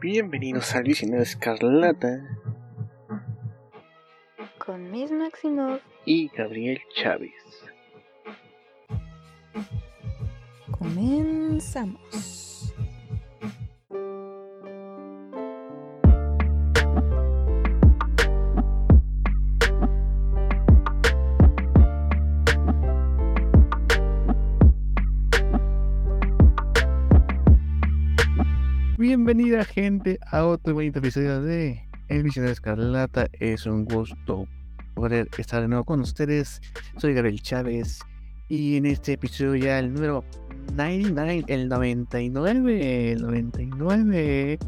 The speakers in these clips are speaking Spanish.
Bienvenidos al Visionario Escarlata con Miss Maximov y Gabriel Chávez. Comenzamos. Bienvenida gente a otro bonito episodio de El Visionario Escarlata. Es un gusto poder estar de nuevo con ustedes. Soy Gabriel Chávez y en este episodio ya el número 99, el 99, el 99,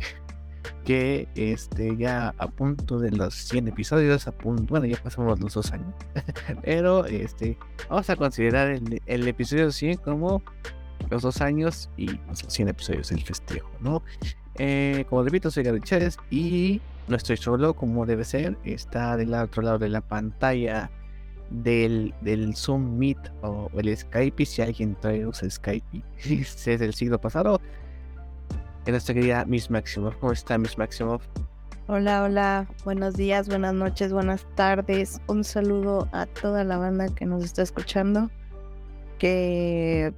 que este ya a punto de los 100 episodios, a punto, bueno ya pasamos los dos años, pero este vamos a considerar el, el episodio 100 como los dos años y los 100 episodios del festejo, ¿no? Eh, como repito, soy Gabriel Chávez y no estoy solo como debe ser, está del otro lado de la pantalla del, del Zoom Meet o el Skype, si alguien trae usa Skype es del siglo pasado. En esta querida Miss Maximoff, ¿cómo está Miss Maximoff? Hola, hola, buenos días, buenas noches, buenas tardes. Un saludo a toda la banda que nos está escuchando. Que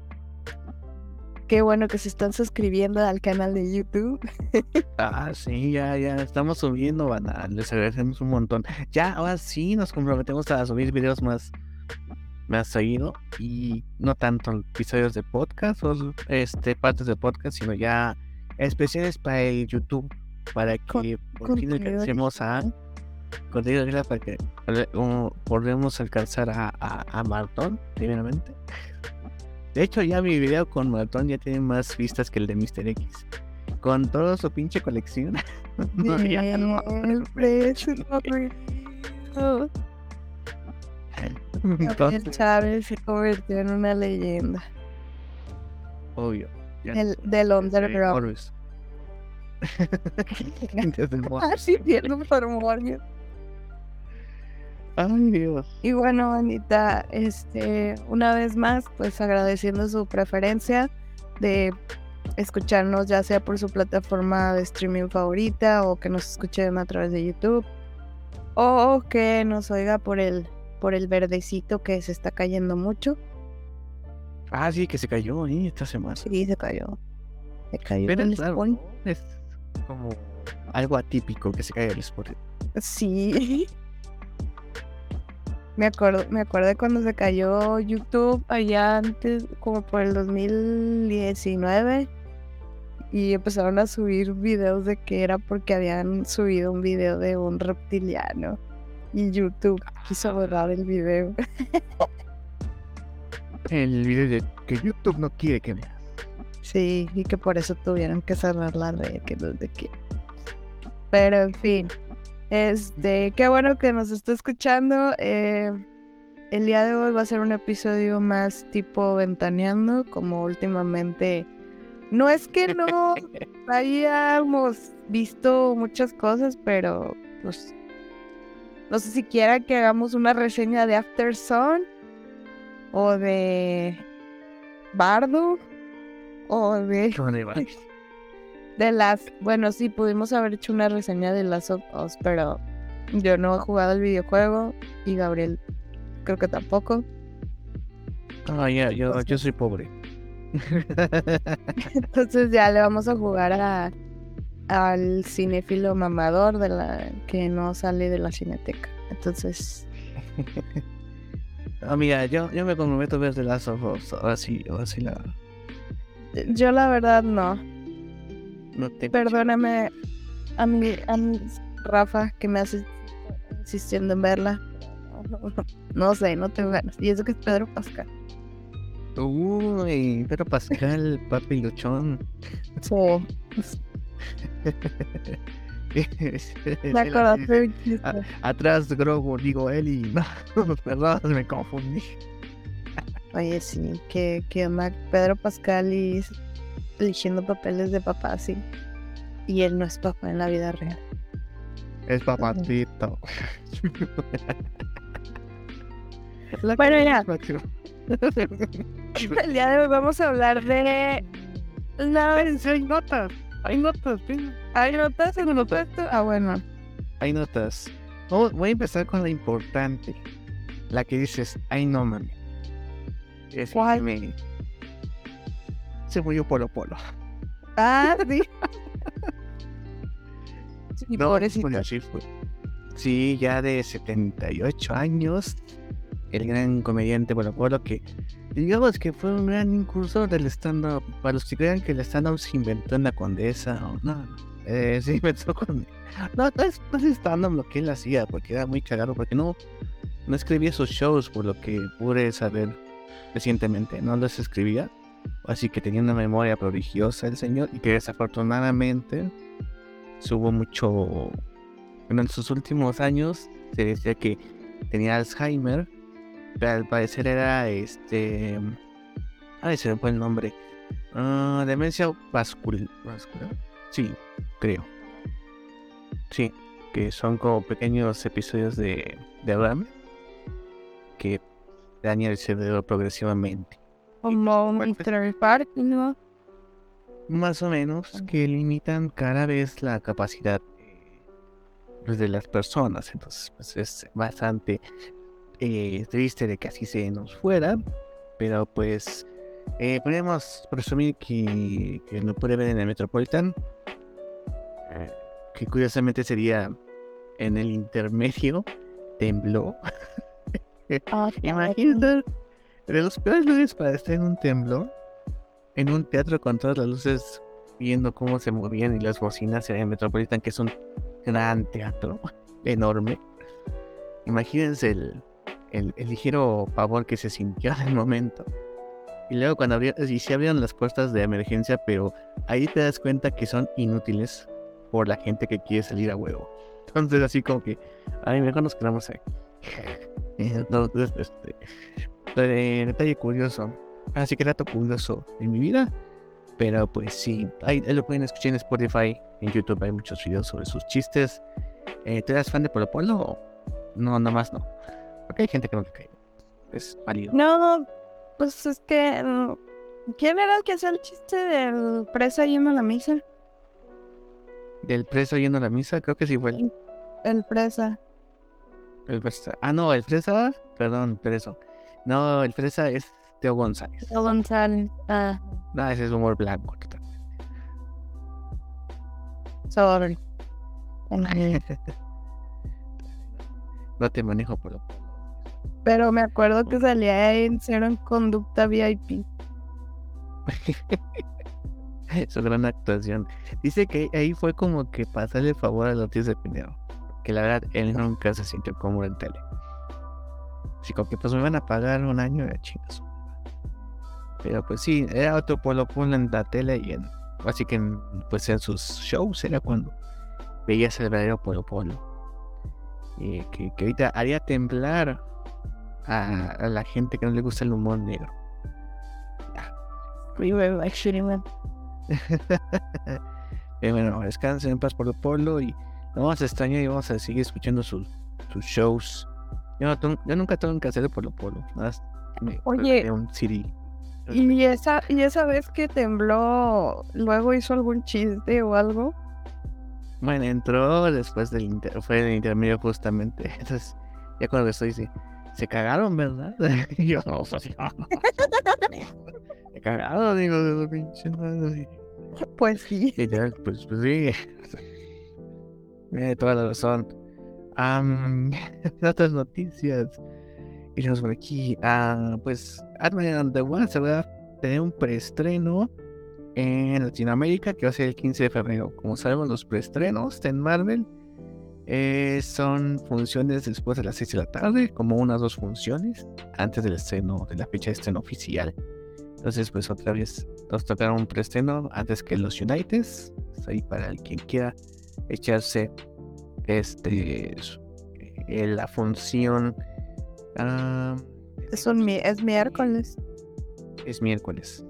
qué bueno que se están suscribiendo al canal de YouTube. ah, sí, ya, ya estamos subiendo, van les agradecemos un montón. Ya, ahora sí nos comprometemos a subir videos más, más seguido y no tanto episodios de podcast o este, partes de podcast, sino ya especiales para el YouTube, para que por fin alcancemos a contenido para que podamos alcanzar a, a, a Martón, primeramente. De hecho, ya mi video con Maratón ya tiene más vistas que el de Mr. X. Con toda su pinche colección. no, ya no. El precio Entonces, Chávez se convirtió en una leyenda. Obvio. El, del underground. Así pierdo por Morgan. Ay, Dios. Y bueno, Anita, este, una vez más, pues agradeciendo su preferencia de escucharnos ya sea por su plataforma de streaming favorita o que nos escuchen a través de YouTube o que nos oiga por el por el verdecito que se está cayendo mucho. Ah, sí, que se cayó ¿eh? esta semana. Sí, se cayó. Se cayó Pero el claro, es como algo atípico que se caiga el Spotify. Sí. Me acuerdo, me acuerdo cuando se cayó YouTube allá antes, como por el 2019, y empezaron a subir videos de que era porque habían subido un video de un reptiliano. Y YouTube quiso borrar el video. el video de que YouTube no quiere que veas. Sí, y que por eso tuvieron que cerrar la red, que no sé qué. Pero en fin, este, qué bueno que nos está escuchando. Eh, el día de hoy va a ser un episodio más tipo ventaneando, como últimamente. No es que no hayamos visto muchas cosas, pero pues no sé si quiera que hagamos una reseña de After Sun o de Bardo o de de las, bueno, sí, pudimos haber hecho una reseña de las of Us, pero yo no he jugado el videojuego y Gabriel creo que tampoco. Ah, ya, yo, yo soy pobre. Entonces ya le vamos a jugar a al cinéfilo mamador de la que no sale de la cineteca. Entonces. Amiga, yo, yo me comprometo a ver The Last of Us. Ahora sí, ahora sí la. Yo la verdad no. Perdóname a mi, a Rafa que me hace insistiendo en verla. No, sé, no tengo ganas. Y eso que es Pedro Pascal. Uy, Pedro Pascal, papi luchón. Sí. Me acordaste Atrás Grogu, digo él y no, perdón, me confundí. Oye, sí, que, que Pedro Pascal y eligiendo papeles de papá, sí. Y él no es papá en la vida real. Es papacito. bueno, ya. El día de hoy vamos a hablar de la notas. Hay notas. ¿Hay notas en texto? Ah, bueno. Hay notas. Vamos- voy a empezar con la importante. La que dices, ay no mami. Es que ¿Cuál? Se murió Polo Polo. Ah, sí. Sí, No, pobrecito. pues fue. Sí, ya de 78 años. El gran comediante Polo Polo que digamos que fue un gran incursor del stand-up. Para los que crean que el stand-up se inventó en la condesa o no, no. Eh, se inventó con... No, no es, no es stand-up lo que él hacía, porque era muy cagado, porque no, no escribía sus shows, por lo que pude saber recientemente, no los escribía. Así que tenía una memoria prodigiosa el señor y que desafortunadamente subo mucho... Bueno, en sus últimos años se decía que tenía Alzheimer, pero al parecer era este... Ay, se me fue el nombre. Ah, demencia vascul- vascular. Sí, creo. Sí, que son como pequeños episodios de, de que daña el cerebro progresivamente. Como. Mr. Park, ¿no? Más o menos que limitan cada vez la capacidad eh, pues, de las personas. Entonces, pues es bastante eh, triste de que así se nos fuera. Pero pues eh, podemos presumir que, que lo puede ver en el Metropolitan. eh, que curiosamente sería en el intermedio. Tembló. Ah, Imagínate, de los peores lugares para estar en un temblor, en un teatro con todas las luces viendo cómo se movían y las bocinas en Metropolitan, que es un gran teatro enorme. Imagínense el, ligero pavor que se sintió en el momento. Y luego cuando abrí- y se abrieron las puertas de emergencia, pero ahí te das cuenta que son inútiles por la gente que quiere salir a huevo. Entonces así como que, ay, mejor nos quedamos aquí. Entonces, este, detalle curioso. Así que dato curioso en mi vida. Pero pues sí, ahí, ahí lo pueden escuchar en Spotify, en YouTube hay muchos videos sobre sus chistes. Eh, ¿Tú eres fan de Polo Polo o no, nomás no? Porque hay gente que no te cae. Es válido. No, pues es que. mm, ¿Quién era el que hacía el chiste del presa yendo a la misa? Del preso yendo a la misa, creo que sí fue el, El presa. el fresa. Ah, no, el fresa, perdón, preso. No, el fresa es Teo González. Teo González. Ah, No, ese es humor blanco. sorry. No te manejo Polo Polo. Pero me acuerdo que salía en Cero en Conducta VIP. Su gran actuación. Dice que ahí fue como que pasarle el favor a Ortiz de Pinero. Que la verdad, él nunca se sintió cómodo en tele. Así como que pues me van a pagar un año de chingas. Pero pues sí, era otro Polo Polo en la tele y en, así que en, pues en sus shows era cuando veías el verdadero Polo Polo. Y que, que ahorita haría temblar a, a la gente que no le gusta el humor negro. Eh, bueno, descansen en paz por Polo y no vamos a extrañar y vamos a seguir escuchando sus, sus shows. Yo, no tengo- yo nunca tengo que hacer Polo Polo. Nada más me- Oye. de un CD. Y esa, y esa vez que tembló, luego hizo algún chiste o algo. Bueno, entró después del inter- fue el intermedio justamente. Entonces, ya cuando estoy sí, se cagaron, ¿verdad? Y yo no, pues, se cagaron, digo, de pinche madre. Pues sí. Y ya, pues, pues sí. Tiene toda la razón. Am, otras noticias. Iremos por aquí. Ah, pues Ant-Man and the Wasp se va a tener un preestreno en Latinoamérica que va a ser el 15 de febrero. Como sabemos, los preestrenos en Marvel eh, son funciones después de las 6 de la tarde, como unas dos funciones antes del estreno, de la fecha de estreno oficial. Entonces, pues otra vez nos tocaron un preestreno antes que los Uniteds. Pues, ahí para el quien quiera echarse este eh, la función. ah, Es, un, es miércoles. es miércoles.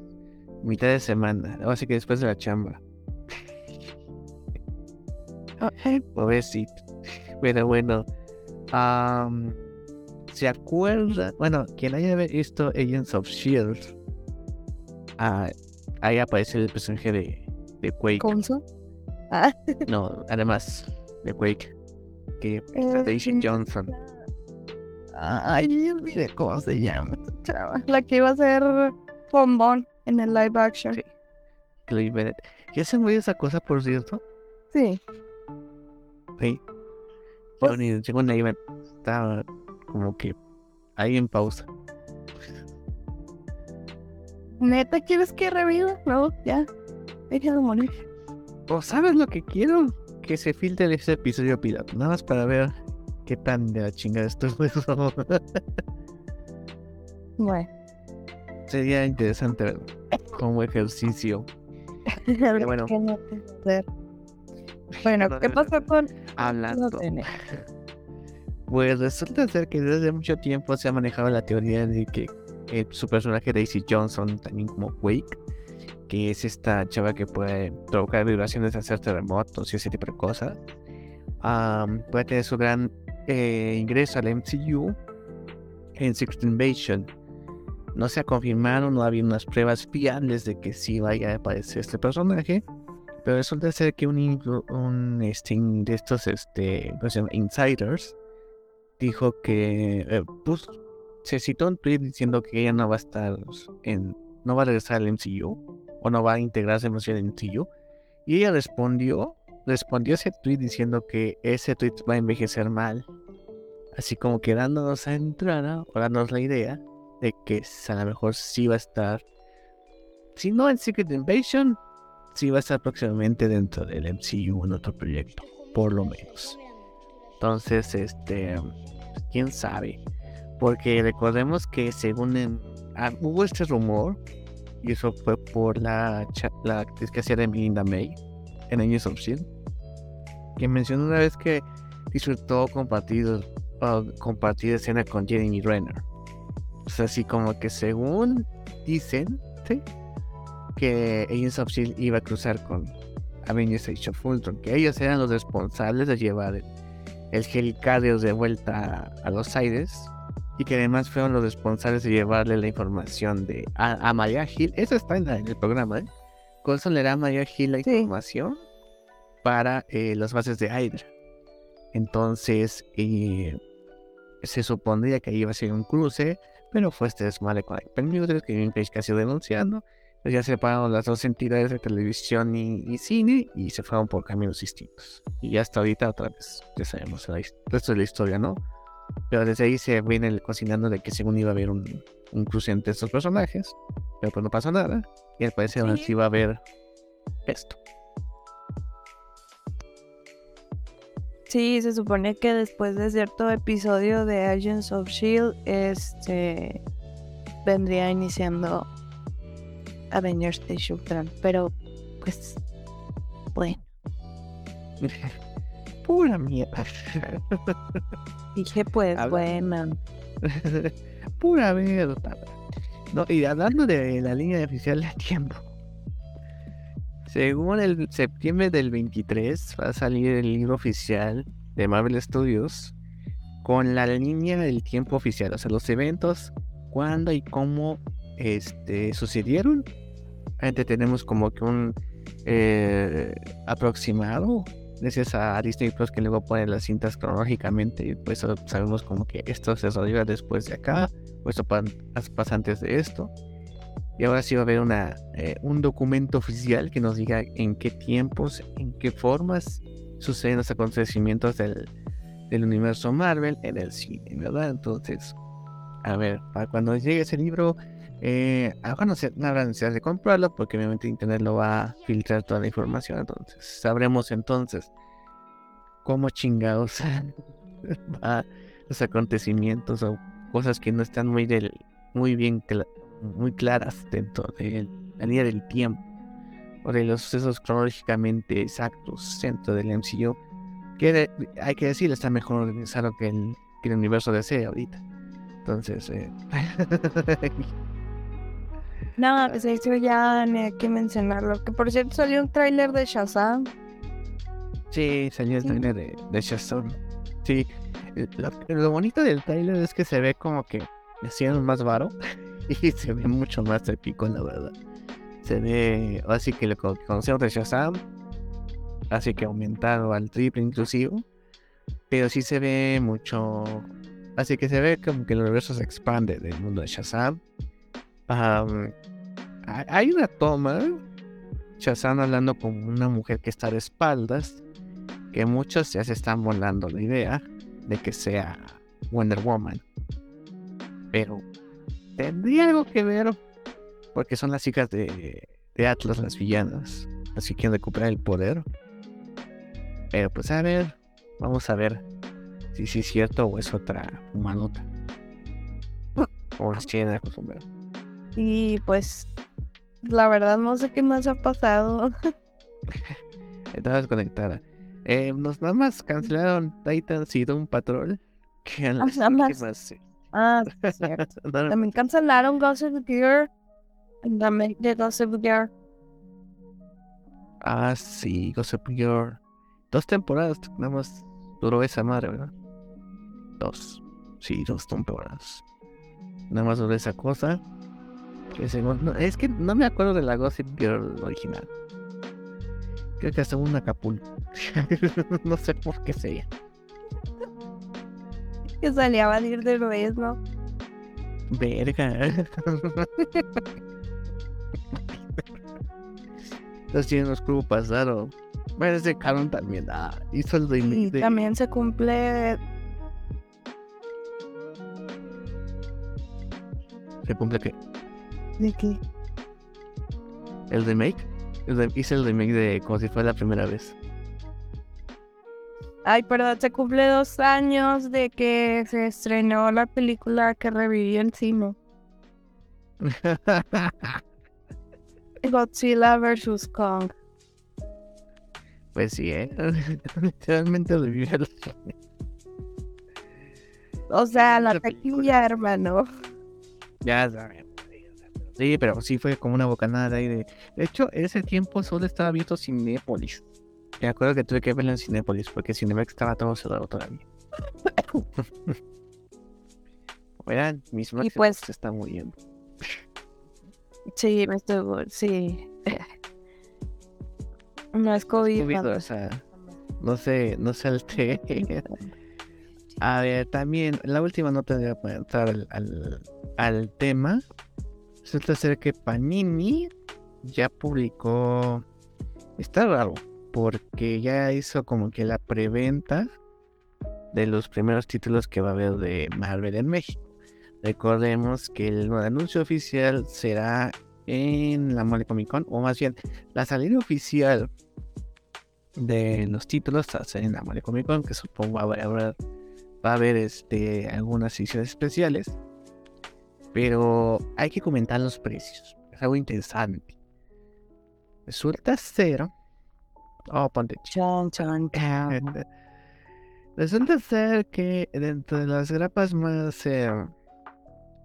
Mitad de semana. Así que después de la chamba. Pobrecito. Pero bueno. am, ¿Se acuerda? Bueno, quien haya visto Agents of Shield. ah, ahí aparece el personaje de, de Quake. ¿Conso? Ah, No, además de Quake. Que Eh, Daisy. Johnson. ay, olvidé cómo se llama esta chava. La que iba a ser bombón en el live action. Sí. Chloe Bennett. ¿Ya se murió esa cosa, por cierto? Sí. Sí. Pues- ni- según la iba, estaba como que ahí en pausa. ¿Neta quieres que reviva? No, ya. Déjalo morir. ¿O sabes lo que quiero? Que se filtre ese episodio piloto. Nada más para ver qué tan de la chingada estuvo eso. Bueno. Sería interesante ver como ejercicio. Bueno. qué no te hacer. Bueno, No, ¿qué no, pasó con Hablando. no? Pues resulta ser que desde mucho tiempo se ha manejado la teoría de que eh, su personaje Daisy Johnson, también como Quake, que es esta chava que puede provocar vibraciones, hacer terremotos y ese tipo de cosas, puede tener su gran eh, ingreso al MCU en Secret Invasion. No se ha confirmado, no ha habido unas pruebas fiables de que sí vaya a aparecer este personaje, pero resulta ser que un, un este, in- de estos este, insiders dijo que eh, pues, se citó un tweet diciendo que ella no va a estar en no va a regresar al MCU o no va a integrarse en el MCU y ella respondió respondió ese tweet diciendo que ese tweet va a envejecer mal. Así como que dándonos a entrada o dándonos la idea de que a lo mejor sí va a estar si no en Secret Invasion sí va a estar próximamente dentro del MCU en otro proyecto por lo menos. Entonces, este, quién sabe. Porque recordemos que según ah, hubo este rumor, y eso fue por la, la actriz que hacía de Melinda May en Agents of Shield, que mencionó una vez que disfrutó compartir, ah, compartir escena con Jeremy Renner. O sea, así como que según dicen, ¿sí? que Agents of Shield iba a cruzar con Avengers Age of Ultron, que ellos eran los responsables de llevar el, el de vuelta a, a los aires y que además fueron los responsables de llevarle la información de a, a Maria Hill. Eso está en, la- en el programa, ¿eh? Coulson le da a Maria Hill la Sí. información para eh, las bases de Hydra. Entonces, eh, se supondría que iba a ser un cruce, pero fue este desmadre con Hypermuted, que Kevin Page casi denunciando. Pues ya separaron las dos entidades de televisión y, y cine y se fueron por caminos distintos. Y hasta ahorita otra vez, ya sabemos el resto de la historia, ¿no? Pero desde ahí se viene el cocinando de que según iba a haber un, un cruce entre estos personajes, pero pues no pasó nada. Y al parecer Sí. sí va a haber esto. Sí, se supone que después de cierto episodio de Agents of Shield, este vendría iniciando Avengers Age of Ultron, pero pues bueno, Pura mierda. dije pues bueno, Pura mierda. No, y hablando de la línea oficial de tiempo. Según el septiembre del 23 va a salir el libro oficial de Marvel Studios con la línea del tiempo oficial, o sea, los eventos, cuándo y cómo este, sucedieron. Gente, tenemos como que un eh, aproximado, gracias a Disney Plus que luego pone las cintas cronológicamente y pues sabemos como que esto se desarrolla después de acá, o esto pa- pasa antes de esto. Y ahora sí va a haber una, eh, un documento oficial que nos diga en qué tiempos, en qué formas suceden los acontecimientos del, del universo Marvel en el cine, ¿verdad? Entonces, a ver, para cuando llegue ese libro, eh, habrá necesidad de comprarlo porque obviamente Internet lo va a filtrar toda la información, entonces sabremos entonces cómo chingados va los acontecimientos o cosas que no están muy del, muy bien muy claras dentro de la línea del tiempo o de los sucesos cronológicamente exactos dentro del MCU que de- hay que decir está mejor organizado que el, que el universo DC ahorita. Entonces eh, no, pues eso ya ni hay que mencionarlo, que por cierto salió un tráiler de Shazam, sí salió el Sí. trailer de, de Shazam sí eh, lo, lo bonito del trailer es que se ve como que le hicieron más varo y se ve mucho más épico la verdad Se ve, así que lo que conocemos de Shazam, así que aumentado al triple inclusivo, pero sí se ve mucho, así que se ve como que el universo se expande del mundo de Shazam. Hay- una toma, Shazam hablando con una mujer que está de espaldas, que muchos ya se están volando la idea de que sea Wonder Woman. Pero tendría algo que ver porque son las hijas de, Atlas, las villanas, las que quieren recuperar el poder. Pero pues a ver, vamos a ver si sí es cierto o es otra humanota. O nos quieren acostumbrar. Y pues, la verdad no sé qué más ha pasado. Estaba desconectada. Eh, nos nada más cancelaron Titans y Doom Patrol. Que Ah, las nada más. últimas, Ah, nada También cancelaron Gossip Gear. También de Gossip Gear. Ah, sí, Gossip Girl. Dos temporadas, nada más duró esa madre, ¿verdad? Dos. Sí, dos temporadas. Nada más duró esa cosa. Que según- no, es que no me acuerdo de la Gossip Girl original. Creo que hasta un Acapulco. no sé por qué sería. Que salía a Vadir del Ruiz, ¿no? Verga. Entonces tiene unos clubes pasaron. Bueno, ese cabrón también. Ah, hizo el remake Y de. también se cumple. ¿Se cumple qué? ¿De qué? ¿El remake? El hice el remake de como si fuera la primera vez. Ay, perdón, se cumple dos años de que se estrenó la película que revivió el cine. Godzilla vs. Kong. pues sí, ¿eh? Literalmente revivió el O sea, la taquilla, hermano. Ya saben. Sí, pero sí fue como una bocanada de aire. De hecho, ese tiempo solo estaba abierto Cinépolis. Me acuerdo que tuve que verlo en Cinépolis porque Cinemex estaba todo cerrado todavía. Verán, mis máximos pues- se están muriendo. Sí, me estoy. Sí. No es COVID. O sea, no sé, no se altere. A ver, también, la última nota de para entrar al, al, al tema. Resulta ser que Panini ya publicó. Está raro, porque ya hizo como que la preventa de los primeros títulos que va a haber de Marvel en México. Recordemos que el anuncio oficial será en la Mole Comic Con, o más bien, la salida oficial de los títulos va a ser en la Mole Comic Con, que supongo haber, va a haber este, algunas ediciones especiales. Pero hay que comentar los precios. Es algo interesante. Resulta ser. Oh, ponte Chan, chan, chan. Resulta ser que dentro de las grapas más. eh,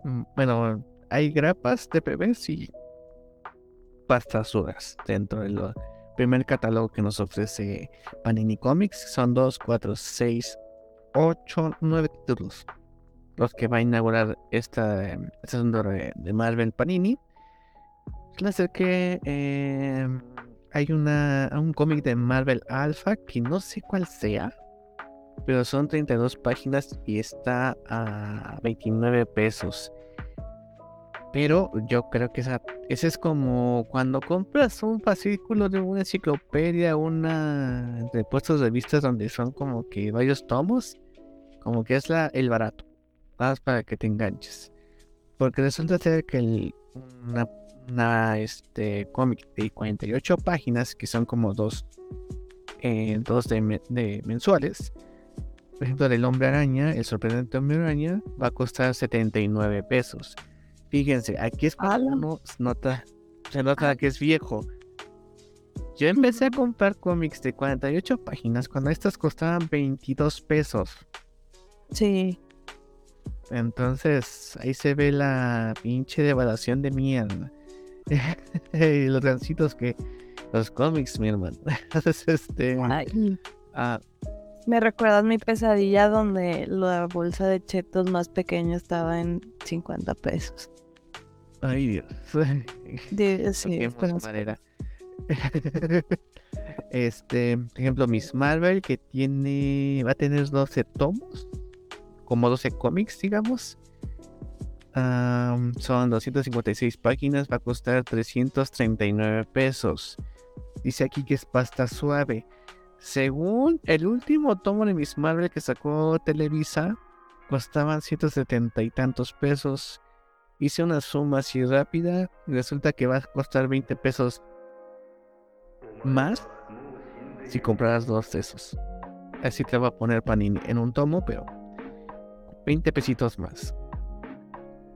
mm, bueno, hay grapas de bebés y pastas duras dentro del primer catálogo que nos ofrece Panini Comics. Son 2, 4, 6, 8, 9 títulos. Los que va a inaugurar esta, esta segunda de, Marvel Panini. Resulta ser que eh, hay una, un cómic de Marvel Alpha que no sé cuál sea pero son 32 páginas y está a 29 pesos. Pero yo creo que esa, ese es como cuando compras un fascículo de una enciclopedia, una de puestos de vistas donde son como que varios tomos, como que es la, el barato, más para que te enganches. Porque resulta ser que el, una, una, este cómic de 48 páginas, que son como dos, eh, dos de, de mensuales, por ejemplo, del hombre araña, el sorprendente hombre araña, va a costar 79 pesos. Fíjense, aquí es cuando uno nota, se nota que es viejo. Yo empecé a comprar cómics de 48 páginas cuando estas costaban 22 pesos. Sí. Entonces, ahí se ve la pinche devaluación de mierda. y los gancitos que. Los cómics, mi hermano. Entonces, este. Ay, ah, Me recuerdas mi pesadilla donde la bolsa de chetos más pequeña estaba en 50 pesos. Ay, Dios. De, sí, pero- madera. Este, por ejemplo, Miss Marvel, que tiene. Va a tener 12 tomos. Como 12 cómics, digamos. Am, son 256 páginas. Va a costar 339 pesos. Dice aquí que es pasta suave. Según el último tomo de Miss Marvel que sacó Televisa, costaban 170 y tantos pesos. Hice una suma así rápida resulta que va a costar 20 pesos más si compraras dos de esos. Así te va a poner Panini en un tomo, pero 20 pesitos más.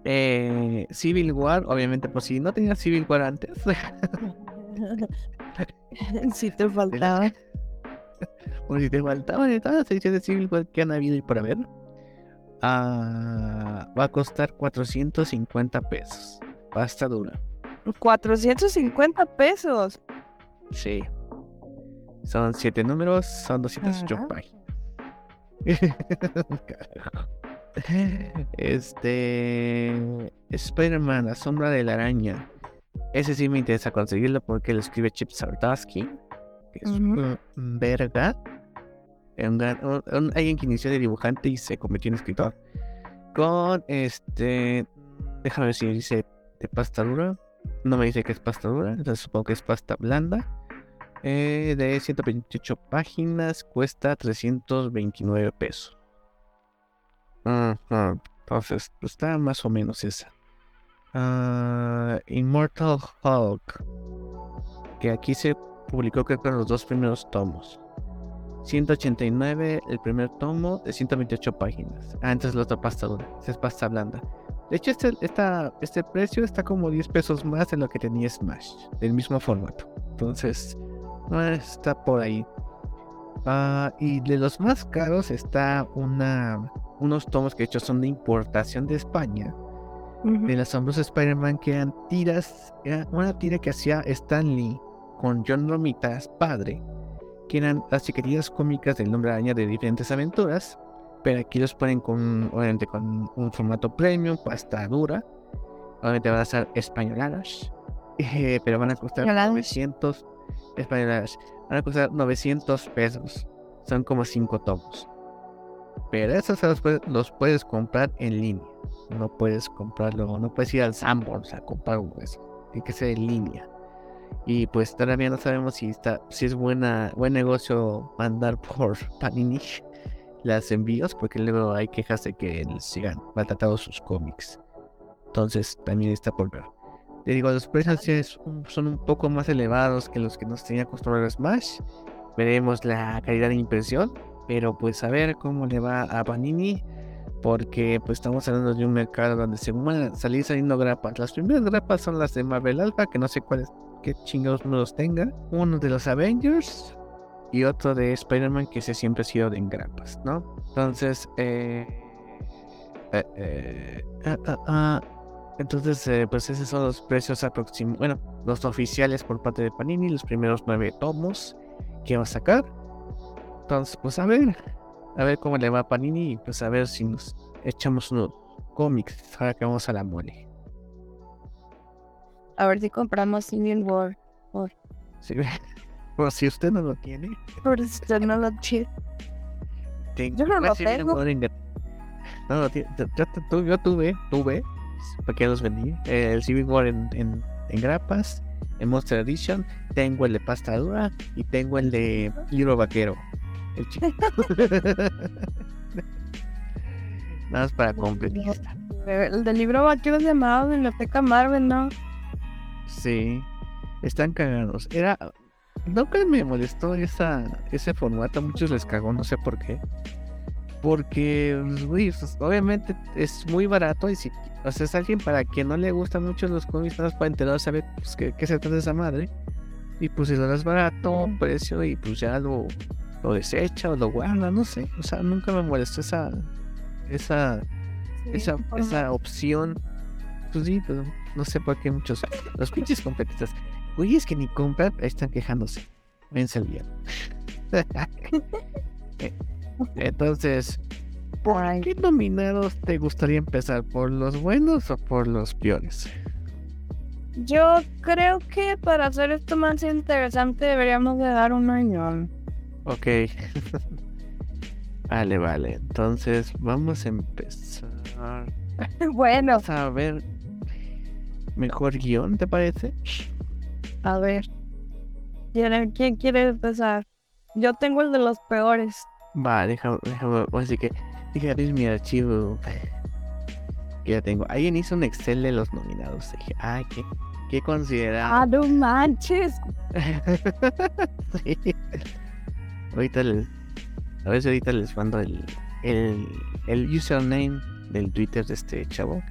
Eh, Civil War, obviamente, por si no tenías Civil War antes, sí te faltaba. por si te faltaban todas las ediciones de Civil War que han habido y por haber, ah, va a costar 450 pesos. Pasta dura. 450 pesos. Sí. Son 7 números, son 208 Carajo. páginas. Carajo. Este. Spider-Man, la sombra de la araña. Ese sí me interesa conseguirlo porque lo escribe Chip Zdarsky, que es un verga. Un gran- un- un- alguien que inició de dibujante y se convirtió en escritor. Con este. Déjame ver si dice de pasta dura. No me dice que es pasta dura, entonces supongo que es pasta blanda. Eh, de 128 páginas, cuesta 329 pesos. Ajá, Entonces, pues, está más o menos esa. Ah, Immortal Hulk. Que aquí se publicó creo que los dos primeros tomos. 189 el primer tomo de 128 páginas. Ah, entonces la otra pasta dura. Es pasta blanda. De hecho, este, esta, este precio está como 10 pesos más de lo que tenía Smash. Del mismo formato. Entonces, no está por ahí. Ah, y de los más caros está una, unos tomos que de hecho son de importación de España. De las asombrosas Spider-Man que eran tiras. Era una tira que hacía Stan Lee con John Romita, padre. Que eran las chiquitillas cómicas del nombre araña de diferentes aventuras. Pero aquí los ponen con, obviamente, con un formato premium, pasta dura. Obviamente van a ser españoladas. eh, pero van a costar Españoladas. 900 españoladas. Van a costar 900 pesos. Son como 5 tomos. Pero esos se los puedes, puedes comprar en línea. No puedes comprarlo, no puedes ir al Sanborns a comprar uno de. Tiene que ser en línea. Y pues todavía no sabemos si está, si es buena, buen negocio mandar por Panini las envíos, porque luego hay quejas de que sigan maltratados sus cómics. Entonces también está por ver. Te digo, los precios son un poco más elevados que los que nos tenía acostumbrado Smash. Veremos la calidad de impresión, pero pues a ver cómo le va a Panini, porque pues estamos hablando de un mercado donde se van a salir saliendo grapas. Las primeras grapas son las de Marvel Alpha, que no sé cuáles, qué chingados números tenga. Uno de los Avengers y otro de Spider-Man, que ese siempre ha sido de grapas, ¿no? Entonces, eh, eh, eh, ah, ah, ah, entonces, eh, pues esos son los precios aproximados, bueno, los oficiales por parte de Panini, los primeros nueve tomos que va a sacar. Entonces, pues a ver, a ver cómo le va a Panini y pues a ver si nos echamos unos cómics ahora que vamos a la mole. A ver si compramos Civil War. Sí, Pues si usted no lo tiene, Por si usted no lo tiene. Yo no lo tengo. No. Yo, yo yo tuve, tuve, porque los vendí. eh, el Civil War en, en, en grapas, en Monster Edition. Tengo el de pasta dura y tengo el de libro vaquero. El chico. Nada más para completista. El del libro vaquero se llamaba Biblioteca Marvel, ¿no? Sí, están cagados. Era. Nunca me molestó esa, ese formato, a muchos les cagó, no sé por qué. Porque, pues, güey, pues, obviamente es muy barato y si, o sea, es alguien para quien no le gustan mucho los cómics, nada más para enterar, saber pues, qué, qué se trata de esa madre. Y pues si lo das barato, precio, y pues ya lo, lo desecha o lo guarda, no sé. O sea, nunca me molestó esa, esa, esa, esa opción. Pues sí, pero no sé por qué muchos. Los pinches completistas. Güey, es que ni compran, ahí están quejándose. Vence el bien. Entonces, ¿por Ay. qué nominados te gustaría empezar? ¿Por los buenos o por los peores? Yo creo que para hacer esto más interesante deberíamos de dar un año. Ok. vale, vale. Entonces vamos a empezar. bueno. Vamos a ver. Mejor guion, ¿te parece? A ver. ¿Quién, quiere empezar? Yo tengo el de los peores. Va, déjame, déjame, así que, dije abrir mi archivo que ya tengo. Alguien hizo un Excel de los nominados. Dije, ay, ¿qué, qué considera? Ah, no manches. sí. Ahorita a ver si ahorita les mando el, el, el username del Twitter de este chavo.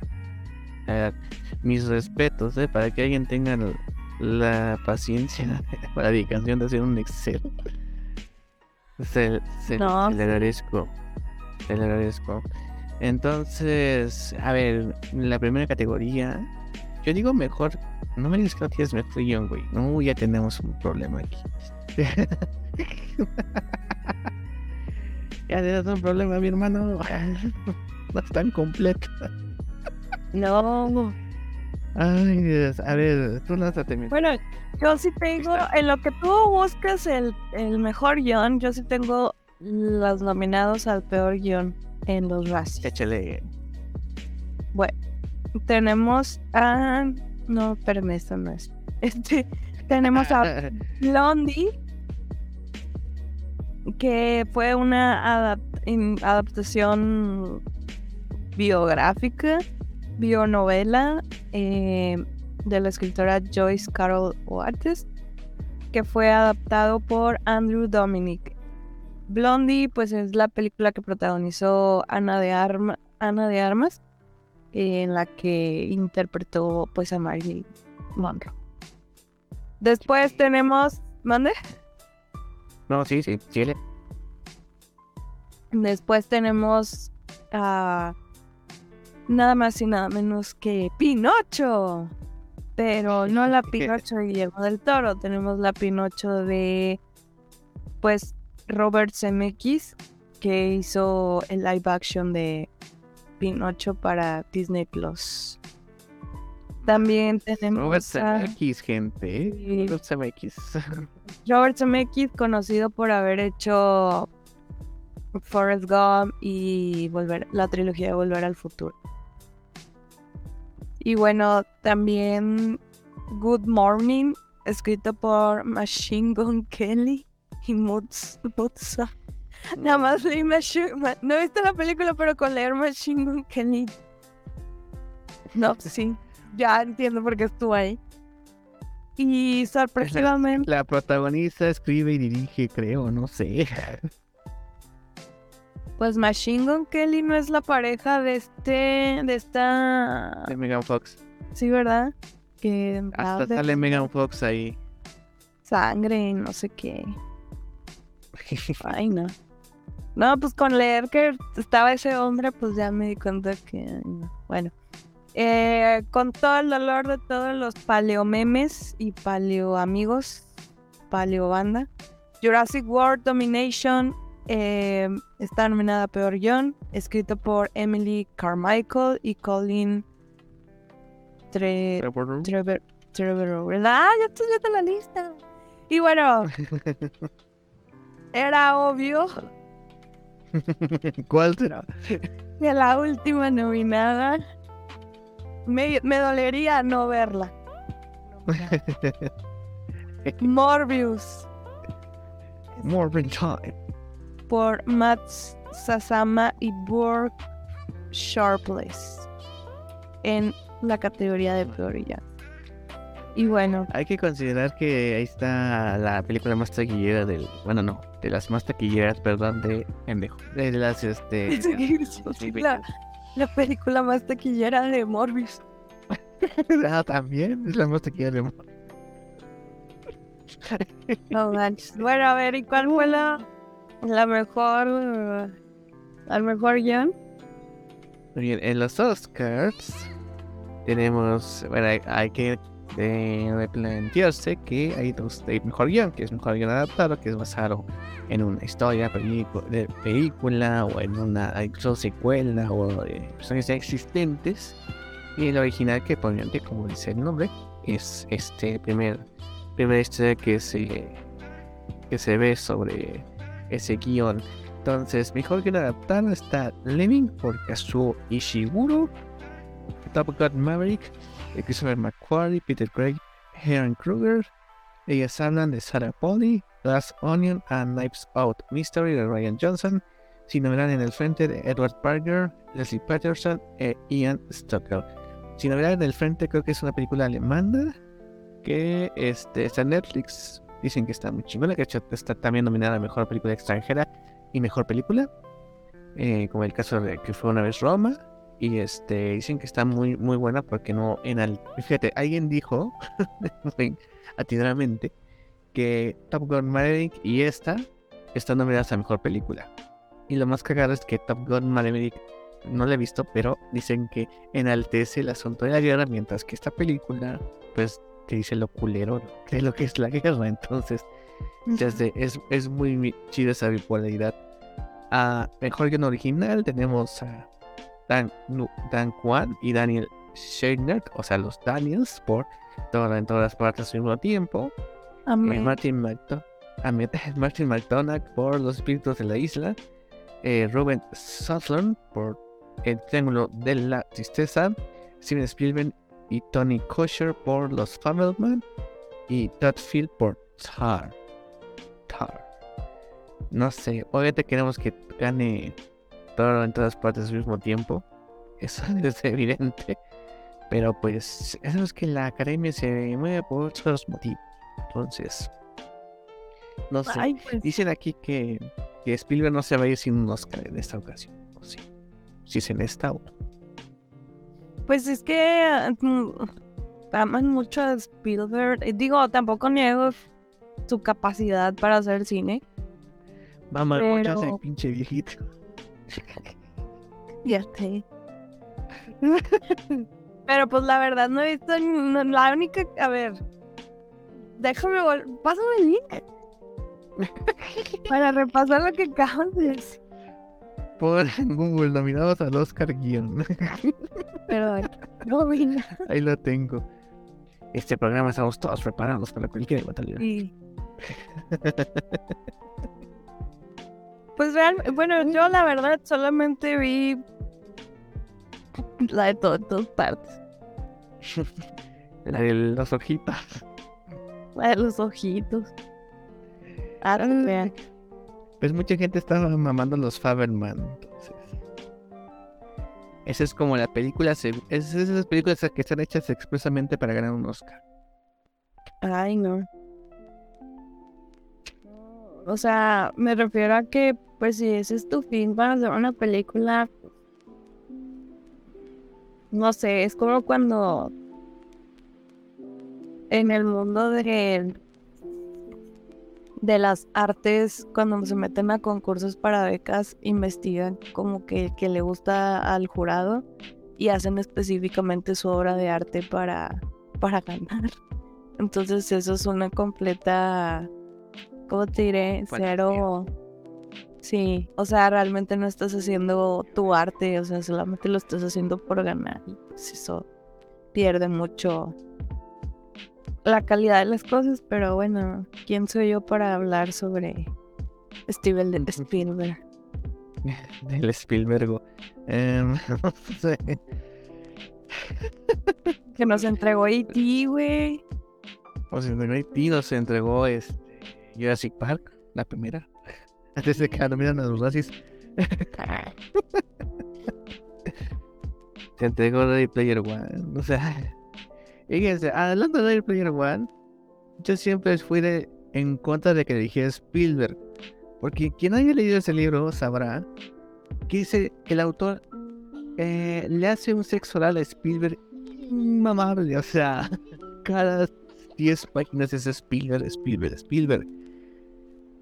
Eh, mis respetos, eh, para que alguien tenga la paciencia, la dedicación de hacer un Excel. Se, se, No, se le agradezco. Se le agradezco. Entonces, a ver, la primera categoría. Yo digo mejor. No me digas que no tienes mejor guion, güey. No, ya tenemos un problema aquí. ya tienes un problema, mi hermano. No es tan completo. No. Ay, Dios. A ver, tú lánzate, mi. Bueno, yo sí tengo, en lo que tú buscas el, el mejor guion, yo sí tengo los nominados al peor guion en los Razzies. Échale. Bueno, tenemos a... No, espérame, esto no es. Este, tenemos a Blondie, que fue una adaptación biográfica, bionovela eh, de la escritora Joyce Carol Oates, que fue adaptado por Andrew Dominic. Blondie, pues es la película que protagonizó Ana de, Arma- Ana de Armas, en la que interpretó pues a Marilyn Monroe. Después tenemos, ¿mande? No, sí, sí, chile. Después tenemos a nada más y nada menos que Pinocho. Pero no la Pinocho de Guillermo del Toro, tenemos la Pinocho de pues Robert Zemeckis que hizo el live action de Pinocho para Disney Plus. También tenemos Robert a Zemeckis, gente. ¿eh? Sí. Robert Zemeckis. Robert Zemeckis, conocido por haber hecho Forrest Gump y volver la trilogía de Volver al Futuro. Y bueno, también Good Morning, escrito por Machine Gun Kelly y Mutsa. Nada más leí Machine, Ma- no he visto la película, pero con leer Machine Gun Kelly. No, sí, ya entiendo por qué estuvo ahí. Y sorpresivamente. La protagonista escribe y dirige, creo, no sé. Pues Machine Gun Kelly no es la pareja de este, de esta, De Megan Fox. sí, ¿verdad? Que Hasta de sale Megan Fox ahí. sangre y no sé qué. Ay, no. No, pues con leer que estaba ese hombre, pues ya me di cuenta que, bueno. Eh, con todo el dolor de todos los paleomemes y paleoamigos, paleobanda, Jurassic World Domination eh, está nominada a Peor Guión, escrito por Emily Carmichael y Colin Tre Trevor, Trevor, ¿verdad? Ah, ya estoy viendo la lista. Y bueno, era obvio ¿Cuál será? la última nominada me, me dolería no verla. Morbius Morbid Time. por Matt Sasama y Burke Sharpless en la categoría de peor villano. Y bueno, Hay que considerar que ahí está la película más taquillera del. Bueno, no, de las más taquilleras, perdón, de pendejo. De las, este. la, la película más taquillera de Morbius. ah, también es la más taquillera de No manches. Bueno, a ver, ¿y cuál fue la, la mejor, el mejor guion? Muy bien, en los Oscars tenemos, bueno, hay, hay que eh, replantearse que hay dos, hay mejor guion, que es mejor guion adaptado, que es basado en una historia, de película o en una secuela o de personajes ya existentes. Y el original que obviamente, como dice el nombre, es este primer primera historia que se que se ve sobre ese guion. Entonces, mejor que adaptado está Lemming por Kazuo Ishiguro, Top Gun Maverick, Christopher McQuarrie, Peter Craig, Aaron Kruger. Ellas hablan de Sarah Polly, Last Onion and Knives Out Mystery de Ryan Johnson. Sin novedad en el frente de Edward Parker, Leslie Patterson e Ian Stockwell. Sin novedad en el frente, creo que es una película alemana que este, está en Netflix. Dicen que está muy chingona, que está también nominada a Mejor Película Extranjera y Mejor Película. Eh, como el caso de que fue una vez Roma. Y este dicen que está muy, muy buena porque no en. Fíjate, alguien dijo atinadamente que Top Gun Maverick y esta están nominadas a Mejor Película. Y lo más cagado es que Top Gun Maverick no la he visto, pero dicen que enaltece el asunto de la guerra, mientras que esta película, pues, te dice lo culero de lo que es la guerra. Entonces, es, es muy chida esa bipolaridad. A mejor guion original tenemos a Dan, Dan Kwan y Daniel Scheiner, o sea, los Daniels, por en todas partes al mismo tiempo. Eh, Martin, Martin McDonagh por Los Espíritus de la Isla. Eh, Ruben Sutherland por El Triángulo de la Tristeza. Steven Spielberg y Tony Kosher por Los Fableman. Y Todd Field por Tar. Tar. No sé, obviamente queremos que gane todo en todas partes al mismo tiempo. Eso es evidente. Pero pues, eso es que la academia se mueve por otros motivos. Entonces, no sé. Pues. Dicen aquí que, que, Spielberg no se va a ir sin un Oscar en esta ocasión. O sí. Si es en esta o Pues es que mm, aman mucho a Spielberg. Digo, tampoco niego su capacidad para hacer cine. Vamos, pero... mucho ese pinche viejito. ya sé. Pero pues la verdad no he visto la única, a ver, déjame volver, pásame el link para repasar lo que acabas de decir. Por Google nominados al Oscar guion. Perdón, no vine. Ahí lo tengo. Este programa estamos todos preparados para cualquier batalla. Sí. Pues real, bueno, yo la verdad solamente vi la de todas partes. La de los ojitos. La de los ojitos. Ahora Pues mucha gente estaba mamando los Faberman. Entonces. Esa es como la película. Es esas películas que están hechas expresamente para ganar un Oscar. Ay, no. O sea, me refiero a que, pues, si ese es tu fin para hacer una película, no sé, es como cuando en el mundo de, de las artes, cuando se meten a concursos para becas, investigan como que, que le gusta al jurado y hacen específicamente su obra de arte para, para ganar. Entonces eso es una completa, ¿cómo te diré? Cero... Sí, o sea, realmente no estás haciendo tu arte, o sea, solamente lo estás haciendo por ganar. Y pues eso pierde mucho la calidad de las cosas, pero bueno, ¿quién soy yo para hablar sobre Steven de Spielberg? Del Spielberg. Em, no sé. que nos entregó E.T., güey. O se entregó E.T., nos entregó este, Jurassic Park, la primera. Antes de que miran a los racis. Se entregó Ready Player One. O sea, fíjense, hablando de Ready Player One, yo siempre fui de, en contra de que dijera Spielberg. Porque quien haya leído ese libro sabrá que dice que el autor eh, le hace un sexo oral a Spielberg inmamable. O sea, cada 10 páginas es Spielberg, Spielberg, Spielberg.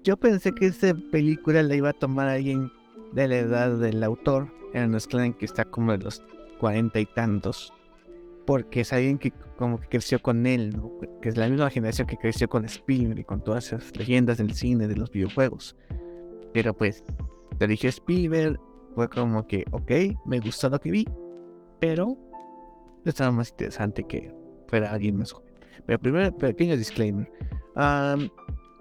Yo pensé que esta película la iba a tomar alguien de la edad del autor, Ernest Klein, que está como de los cuarenta y tantos, porque es alguien que como que creció con él, que es la misma generación que creció con Spielberg y con todas esas leyendas del cine, de los videojuegos. Pero pues, te dije Spielberg, fue como que, ok, me gustó lo que vi, pero estaba más interesante que fuera alguien más joven. Pero primero, pequeño disclaimer.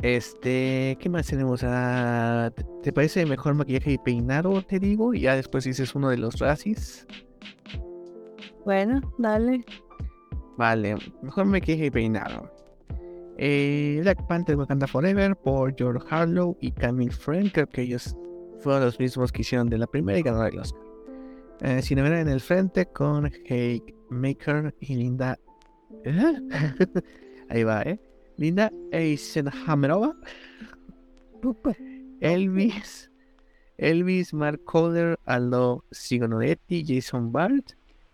este, ¿qué más tenemos? Ah, ¿te, parece mejor maquillaje y peinado, te digo? Y ya después dices uno de los racis. Bueno, dale. Vale, mejor maquillaje y peinado. Eh, Black Panther Wakanda Forever por George Harlow y Camille creo que ellos fueron los mismos que hicieron de la primera y ganaron el Oscar. Eh, Cinema en el frente con Hake Maker y Linda. ¿Eh? Ahí va, ¿eh? Linda Eisenhamerova. Elvis. Elvis, Mark Calder, Aldo Sigonoretti, Jason Bart,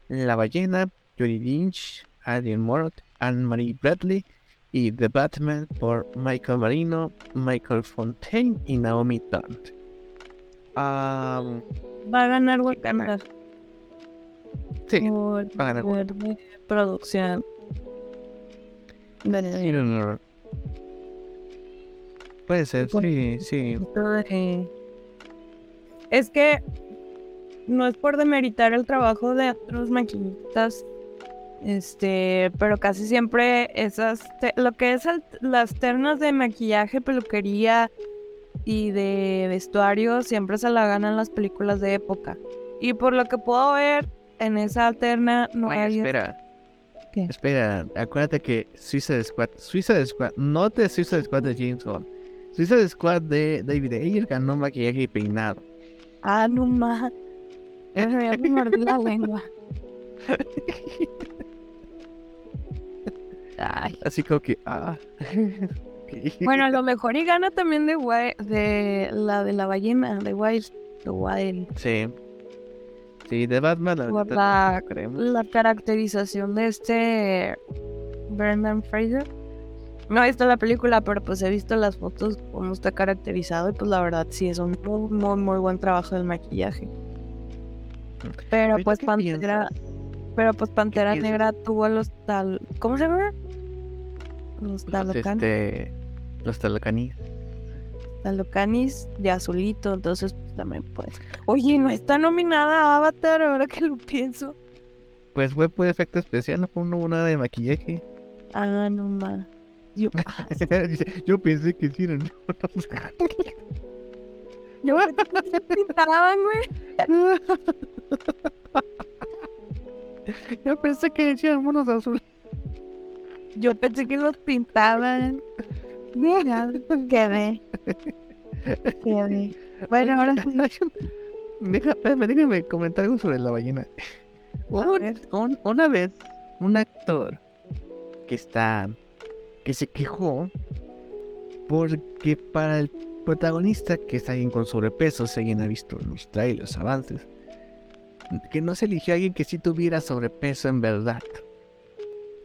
La Ballena, Judy Lynch, Adrian Mort, Anne-Marie Bradley y The Batman por Michael Marino, Michael Fontaine y Naomi Dunn. va a ganar Wakanda. Sí, va a ganar Producción. Puede ser, sí, sí. Es que no es por demeritar el trabajo de otros maquinistas, este, pero casi siempre esas, lo que es las ternas de maquillaje, peluquería y de vestuario siempre se la ganan las películas de época. Y por lo que puedo ver, en esa terna no hay... Espera, Espera, acuérdate que Suicide Squad, Suicide Squad, no de Suicide Squad de James Gunn, Suicide Squad de David Ayer ganó maquillaje y peinado. Ah, no más. Me voy a la lengua. Así como que, ah. Bueno, a lo mejor y gana también de, de la de la ballena, de Wild. The Wild. Sí. Sí, de Batman. La, la, caracterización de este Brendan Fraser. No he visto la película, pero pues he visto las fotos, cómo está caracterizado. Y pues la verdad sí es un muy, muy, muy buen trabajo del maquillaje. Pero pues Pantera. Pero pues Pantera Negra tuvo los tal. ¿Cómo se llama? Los talocanis. Este, los talocanis. Talocanis de azulito, entonces también pues. Oye, no está nominada Avatar ahora que lo pienso. Pues fue por efecto especial, no fue una de maquillaje. Ah, no más. Yo, Yo pensé que sí, no. Yo pintaban, güey. Yo pensé que decían monos azules. Yo pensé que los pintaban. Mira, quedé. Quedé. Bueno, ahora déjame, déjame comentar algo sobre la ballena. una vez, un actor que está. que se quejó porque para el protagonista, que está alguien con sobrepeso, si alguien ha visto los trailers, avances, que no se eligió a alguien que sí tuviera sobrepeso en verdad.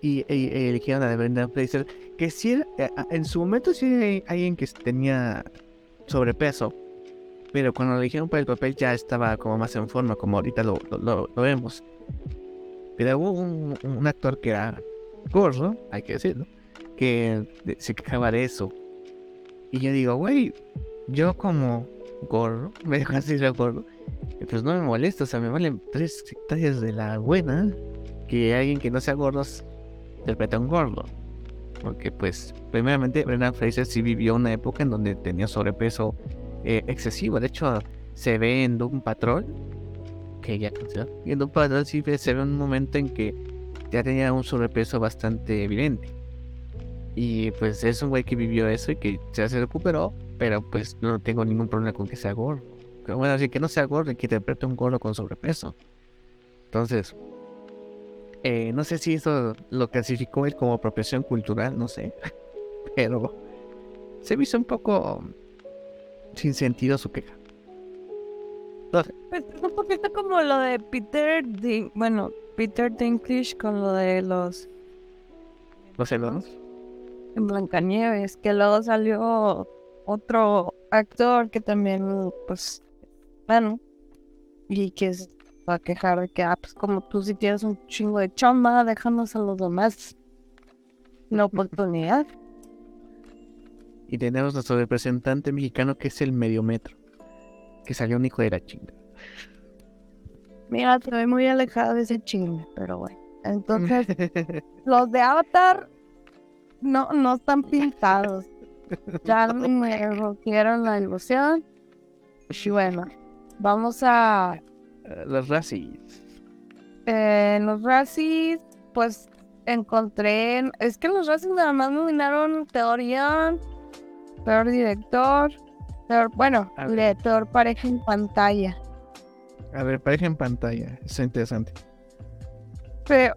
Y, eligieron a Brendan Fraser, que sí, eh, en su momento sí hay alguien que tenía sobrepeso, pero cuando lo eligieron para el papel ya estaba como más en forma, como ahorita lo, lo, vemos. Pero hubo un, actor que era gordo, hay que decirlo, que se quejaba de eso. Y yo digo, güey, yo como gordo, me dejo así de gordo, pues no me molesta, o sea, me valen tres hectáreas de la buena que alguien que no sea gordo interpreta un gordo. Porque pues, primeramente, Brendan Fraser sí vivió una época en donde tenía sobrepeso eh, excesivo. De hecho, se ve en un Patrol, que ya en un Patrol sí se ve un momento en que ya tenía un sobrepeso bastante evidente. Y pues es un güey que vivió eso y que ya se recuperó, pero pues no tengo ningún problema con que sea gordo. Bueno, así que no sea gordo y que interprete un gordo con sobrepeso. Entonces, eh, no sé si eso lo clasificó él como apropiación cultural, no sé. Pero se me hizo un poco sin sentido su queja. No sé. Pues un poquito como lo de Peter, bueno, Peter Dinklage con lo de los... ¿Los enanos? En Blancanieves, que luego salió otro actor que también, pues, bueno, y que es va a quejar de que, ah, pues como tú si tienes un chingo de chamba, déjanos a los demás la oportunidad. Y tenemos nuestro representante mexicano que es el Mediometro, que salió un hijo de la chinga. Mira, estoy muy alejado de ese chingo, pero bueno. Entonces, los de Avatar, no, no están pintados. Ya me rompieron la ilusión. Y bueno, vamos a... Los Razzies. eh, los Razzies, pues encontré... Es que los Razzies nada más nominaron peor guion, peor director, peor... Bueno, director pareja en pantalla. A ver, pareja en pantalla. Es interesante. Pero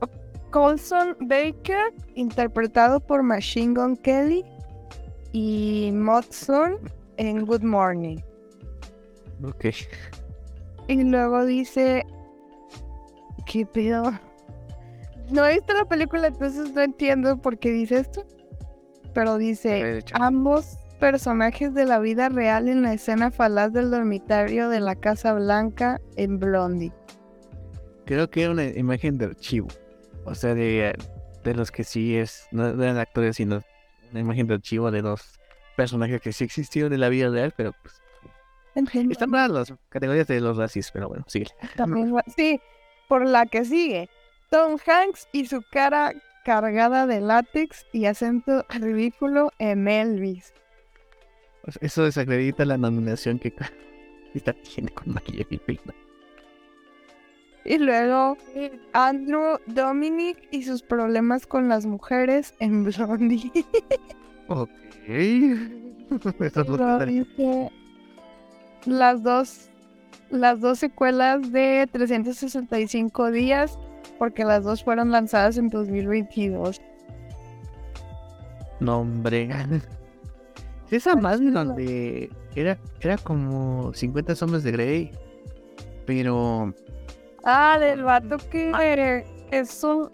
Colson Baker, interpretado por Machine Gun Kelly, y Motsun en Good Morning. Ok. Y luego dice, ¿qué pedo? No he visto la película, entonces no entiendo por qué dice esto. Pero dice, ambos personajes de la vida real en la escena falaz del dormitorio de la Casa Blanca en Blondie. Creo que era una imagen de archivo. O sea, de, de los que sí es. No no eran actores, sino una imagen de archivo de dos personajes que sí existieron en la vida real, pero pues. Entiendo. Están raras las categorías de los racis, pero bueno, sigue. Sí, por la que sigue. Tom Hanks y su cara cargada de látex y acento ridículo en Elvis. Sea, Eso desacredita la nominación que esta tiene con maquillaje y peinado. Y luego Andrew Dominic y sus problemas con las mujeres en Blondie. Ok. Cosas- dice las dos las dos secuelas de 365 días porque las dos fueron lanzadas en 2022. No, hombre. Esa más de donde era, era como 50 sombras de Grey. Pero Ah, del vato que es un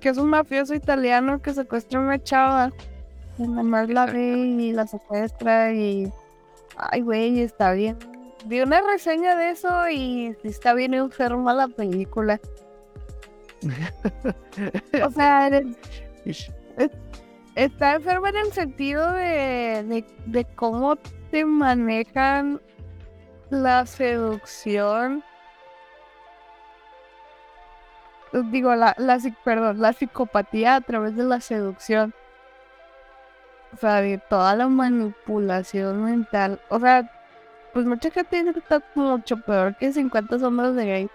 que es un mafioso italiano que secuestra a una chava. Y más la ve y la secuestra y ay güey, está bien. Vi una reseña de eso y está bien enferma la película. O sea, está enferma en el sentido de, de, de cómo te manejan la seducción. Digo, la, la, perdón, la psicopatía a través de la seducción. O sea, de toda la manipulación mental. O sea, pues mucha gente dice que está mucho peor que 50 sombras de gay.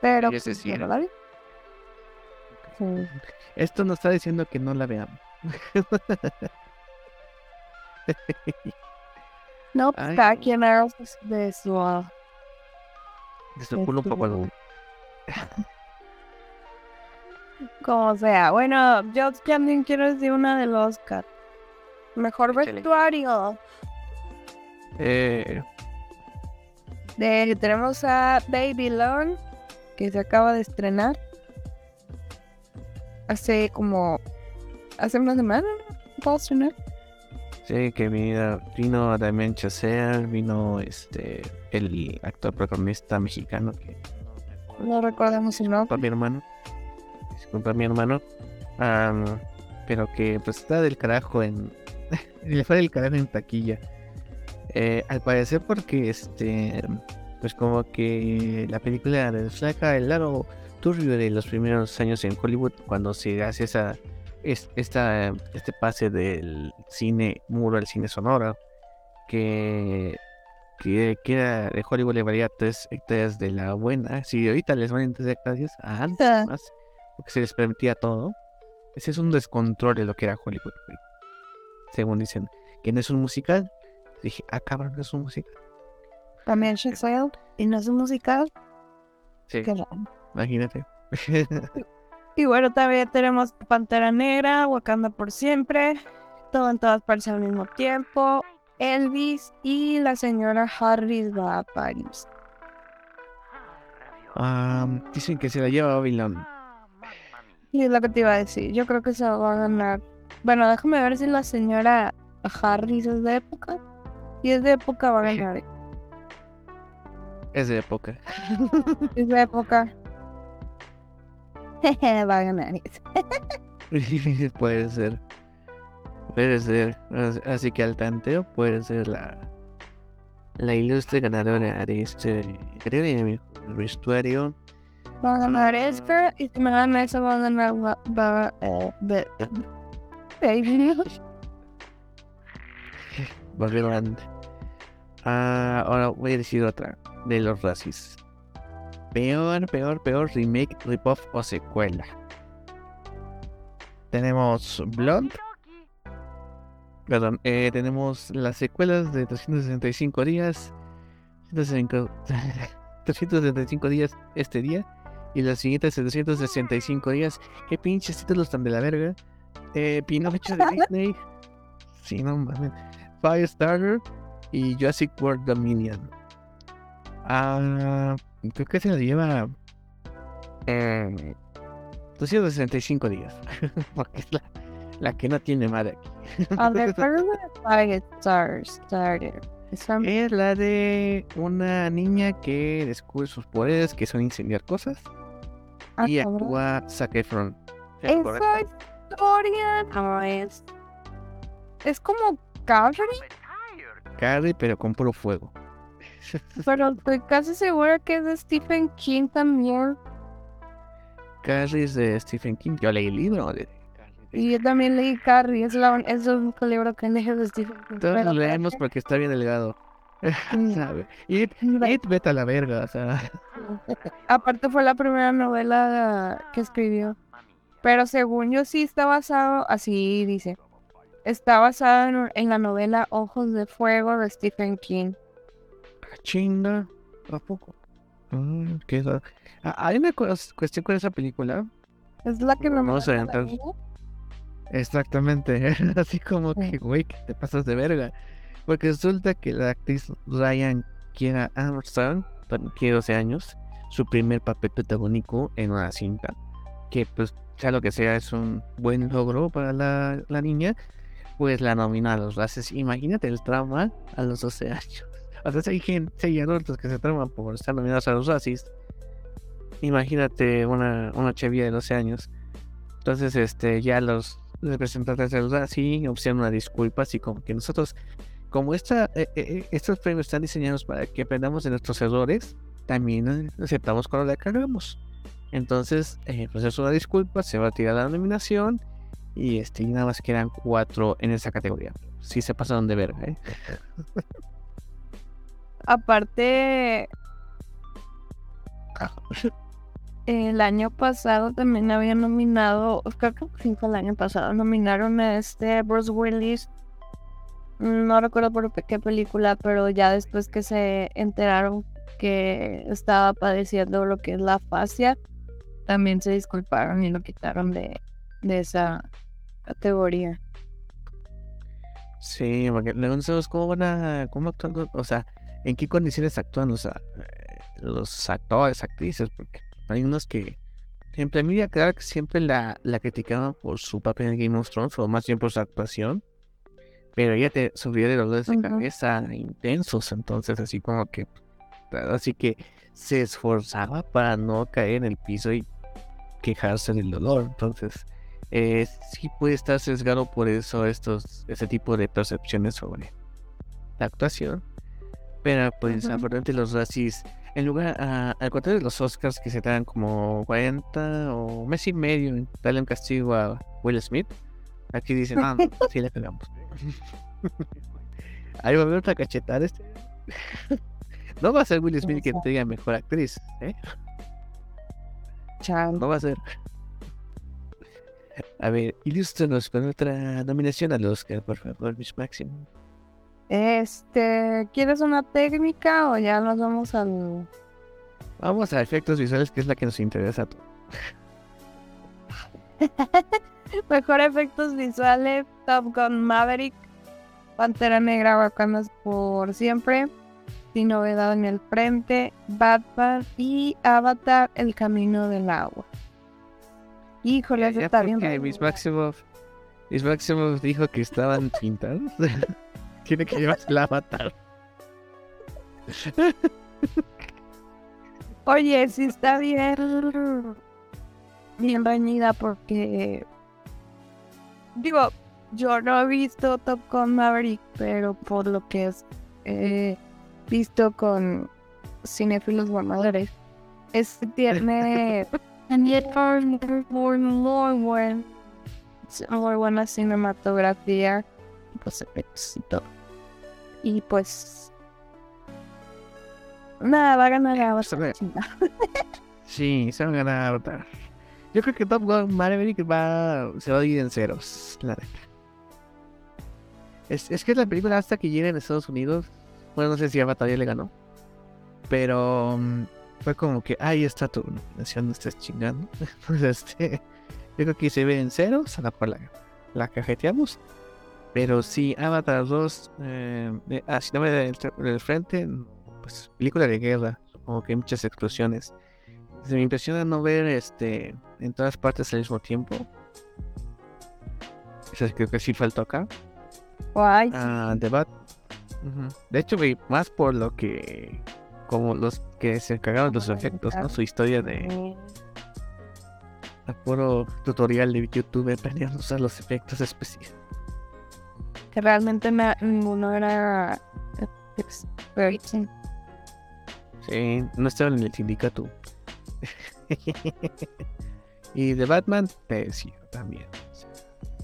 Pero, pues, sí era. no la vi. Sí. esto nos está diciendo que no la veamos. No, pues Ay, cada no. quien pues, de su... ah, De su culo un poco Este, al- Como sea. Bueno, yo también quiero decir una del Oscar. Mejor Échale. vestuario. Eh, De, tenemos a Baby Lone, que se acaba de estrenar. Hace como... Hace una semana, ¿no? ¿Puedo estrenar? sí, que vino, vino Damien Chazelle, vino este el actor protagonista mexicano que No recordamos su nombre. disculpa mi hermano. Disculpa mi hermano. Am, pero que pues está del carajo en. Le fue del carajo en taquilla. Eh, al parecer porque este. Pues como que la película refleja el lado turbio de los primeros años en Hollywood cuando se hace esa es- esta, este pase del cine muro al cine sonoro que que, que era de Hollywood le valía tres hectáreas de la buena si ahorita les valen tres hectáreas antes Ah. más porque se les permitía todo ese es un descontrol de lo que era Hollywood. Según dicen que no es un musical dije ah cabrón no es un musical También Shazam. Y no es un musical. sí Qué raro. imagínate Y bueno, también tenemos Pantera Negra, Wakanda por siempre, todo en todas partes al mismo tiempo, Elvis y la señora Harris va a París. Dicen que se la lleva Babylon Y es lo que te iba a decir, yo creo que se va a ganar. Bueno, déjame ver si la señora Harris es de época. Si es de época, va a ganar. es de época es de época. va a ganar. puede ser puede ser As- así que al tanteo puede ser la la ilustre ganadora de este premio mejor vestuario Va a ganar Esper y si me gana eso va a ganar. Va, va- eh, baby. Volvieron. Ah, ahora voy a decir otra de los racis. Peor, peor, peor remake, rip-off o secuela. Tenemos Blonde. Perdón, eh, tenemos las secuelas de 365 días. 365 días este día. Y las siguientes 365 días. Qué pinches títulos tan de la verga. Eh, Pinocho de Disney. Sí, no mames. Firestarter y Jurassic World Dominion. Ah, creo que se lo lleva eh, 265 días. Porque es la, la que no tiene madre aquí. A ver, pero Firestarter. Es la de una niña que descubre sus poderes, que son incendiar cosas. Ah, y actúa Zac Efron. Historia no es. Es como Carrie, Carrie, pero con puro fuego. pero estoy casi segura que es de Stephen King también. Carrie es de Stephen King. Yo leí el libro de Carrie. Y yo también leí Carrie, es, la, es el único libro que leí de Stephen King. Todos lo leemos porque está bien delgado. ¿Sabe? It, it, vete a la verga, o sea. Aparte fue la primera novela que escribió. Pero según yo sí está basado, así dice, está basado en, en la novela Ojos de Fuego de Stephen King. Chinga. ¿A poco? Mm, ¿qué es? Ah, Hay una cues- cuestión con esa película. Es la que me Vamos a mata la entrar. Exactamente. Así como Sí. que, güey, que te pasas de verga. Porque resulta que la actriz Ryan Kiera Armstrong, tiene 12 años, su primer papel protagónico en una cinta. Que, pues, sea lo que sea, es un buen logro para la, la niña. Pues la nomina a los Razzies. Imagínate el trauma a los 12 años. O hay gente, hay adultos que se trauman por estar nominados a los Razzies. Imagínate una, una chavilla de 12 años. Entonces, este, ya los representantes de los Razzies ofrecieron una disculpa, así como que nosotros, como esta, eh, eh, estos premios están diseñados para que aprendamos de nuestros errores, también aceptamos cuando la cagamos. Entonces, eh, pues es una disculpa, se va a tirar la nominación y este, nada más quedan cuatro en esa categoría. Sí se pasaron de verga, ¿eh? Aparte, el año pasado también había nominado, creo que fue el año pasado, nominaron a este Bruce Willis. No recuerdo por qué película, pero ya después que se enteraron que estaba padeciendo lo que es la fascia, también se disculparon y lo quitaron de, de esa categoría. Sí, porque sabemos cómo van a, cómo actúan, o sea, en qué condiciones actúan los, eh, los actores, actrices, porque hay unos que, siempre a mí me quedaba que siempre la, la criticaban por su papel en Game of Thrones, o más bien por su actuación, pero ella te sufría de dolores de cabeza intensos, entonces así como que, así que se esforzaba para no caer en el piso y quejarse del dolor, entonces eh, sí puede estar sesgado por eso estos ese tipo de percepciones sobre la actuación pero pues Ujú. aparte los racis en lugar a- al contrario de los Oscars que se dan como 40 o mes y medio en darle un castigo a Will Smith aquí dicen ah no, sí le pegamos ahí va a haber otra cachetada este no va a ser Will Smith quien Eso. te diga mejor actriz ¿eh? Chao. No va a ser. A ver, ilústranos con otra nominación al Oscar, por favor, Miss Máximo. Este, ¿quieres una técnica o ya nos vamos al... Vamos a efectos visuales, que es la que nos interesa. a todos. Mejor efectos visuales, Top Gun Maverick, Pantera Negra Wakanda por siempre, Sin Novedad en el Frente, Batman y Avatar El Camino del Agua. Híjole, eso está bien. Miss Maximoff, Miss Maximoff dijo que estaban pintados. Tiene que llevarse el avatar. Oye, sí está bien. Bien reñida porque. Digo, yo no he visto Top Gun Maverick, pero por lo que es he visto con cinéfilos mamadores, es tiene. muy buen muy buena cinematografía, pues efectos y todo. Y pues nada, va a ganar a Se ve. Sí, se van a ganar Avatar. Yo creo que Top Gun Maverick va, se va a ir en ceros, la neta. Es, es que la película hasta que llegue en Estados Unidos, bueno, no sé si Avatar ya le ganó, pero mm, fue como que, ahí está tu nominación, no estés chingando. Pues este, yo creo que se ve en ceros, a la cual la, la cajeteamos. Pero sí, Avatar 2, eh, de- ah, si no me del, del frente, pues película de guerra, como que hay muchas explosiones. Se me impresiona no ver este en todas partes al mismo tiempo. Eso creo que sí faltó acá. Guay. Ah, The Bat. De hecho, vi más por lo que. Como los que se encargaron de los efectos, ¿no? Su historia de. Eh, a puro tutorial de YouTube aprendiendo a usar los efectos especiales. que realmente na- ninguno era experto. Sí, no estaban en el sindicato. y de Batman, pues sí, también.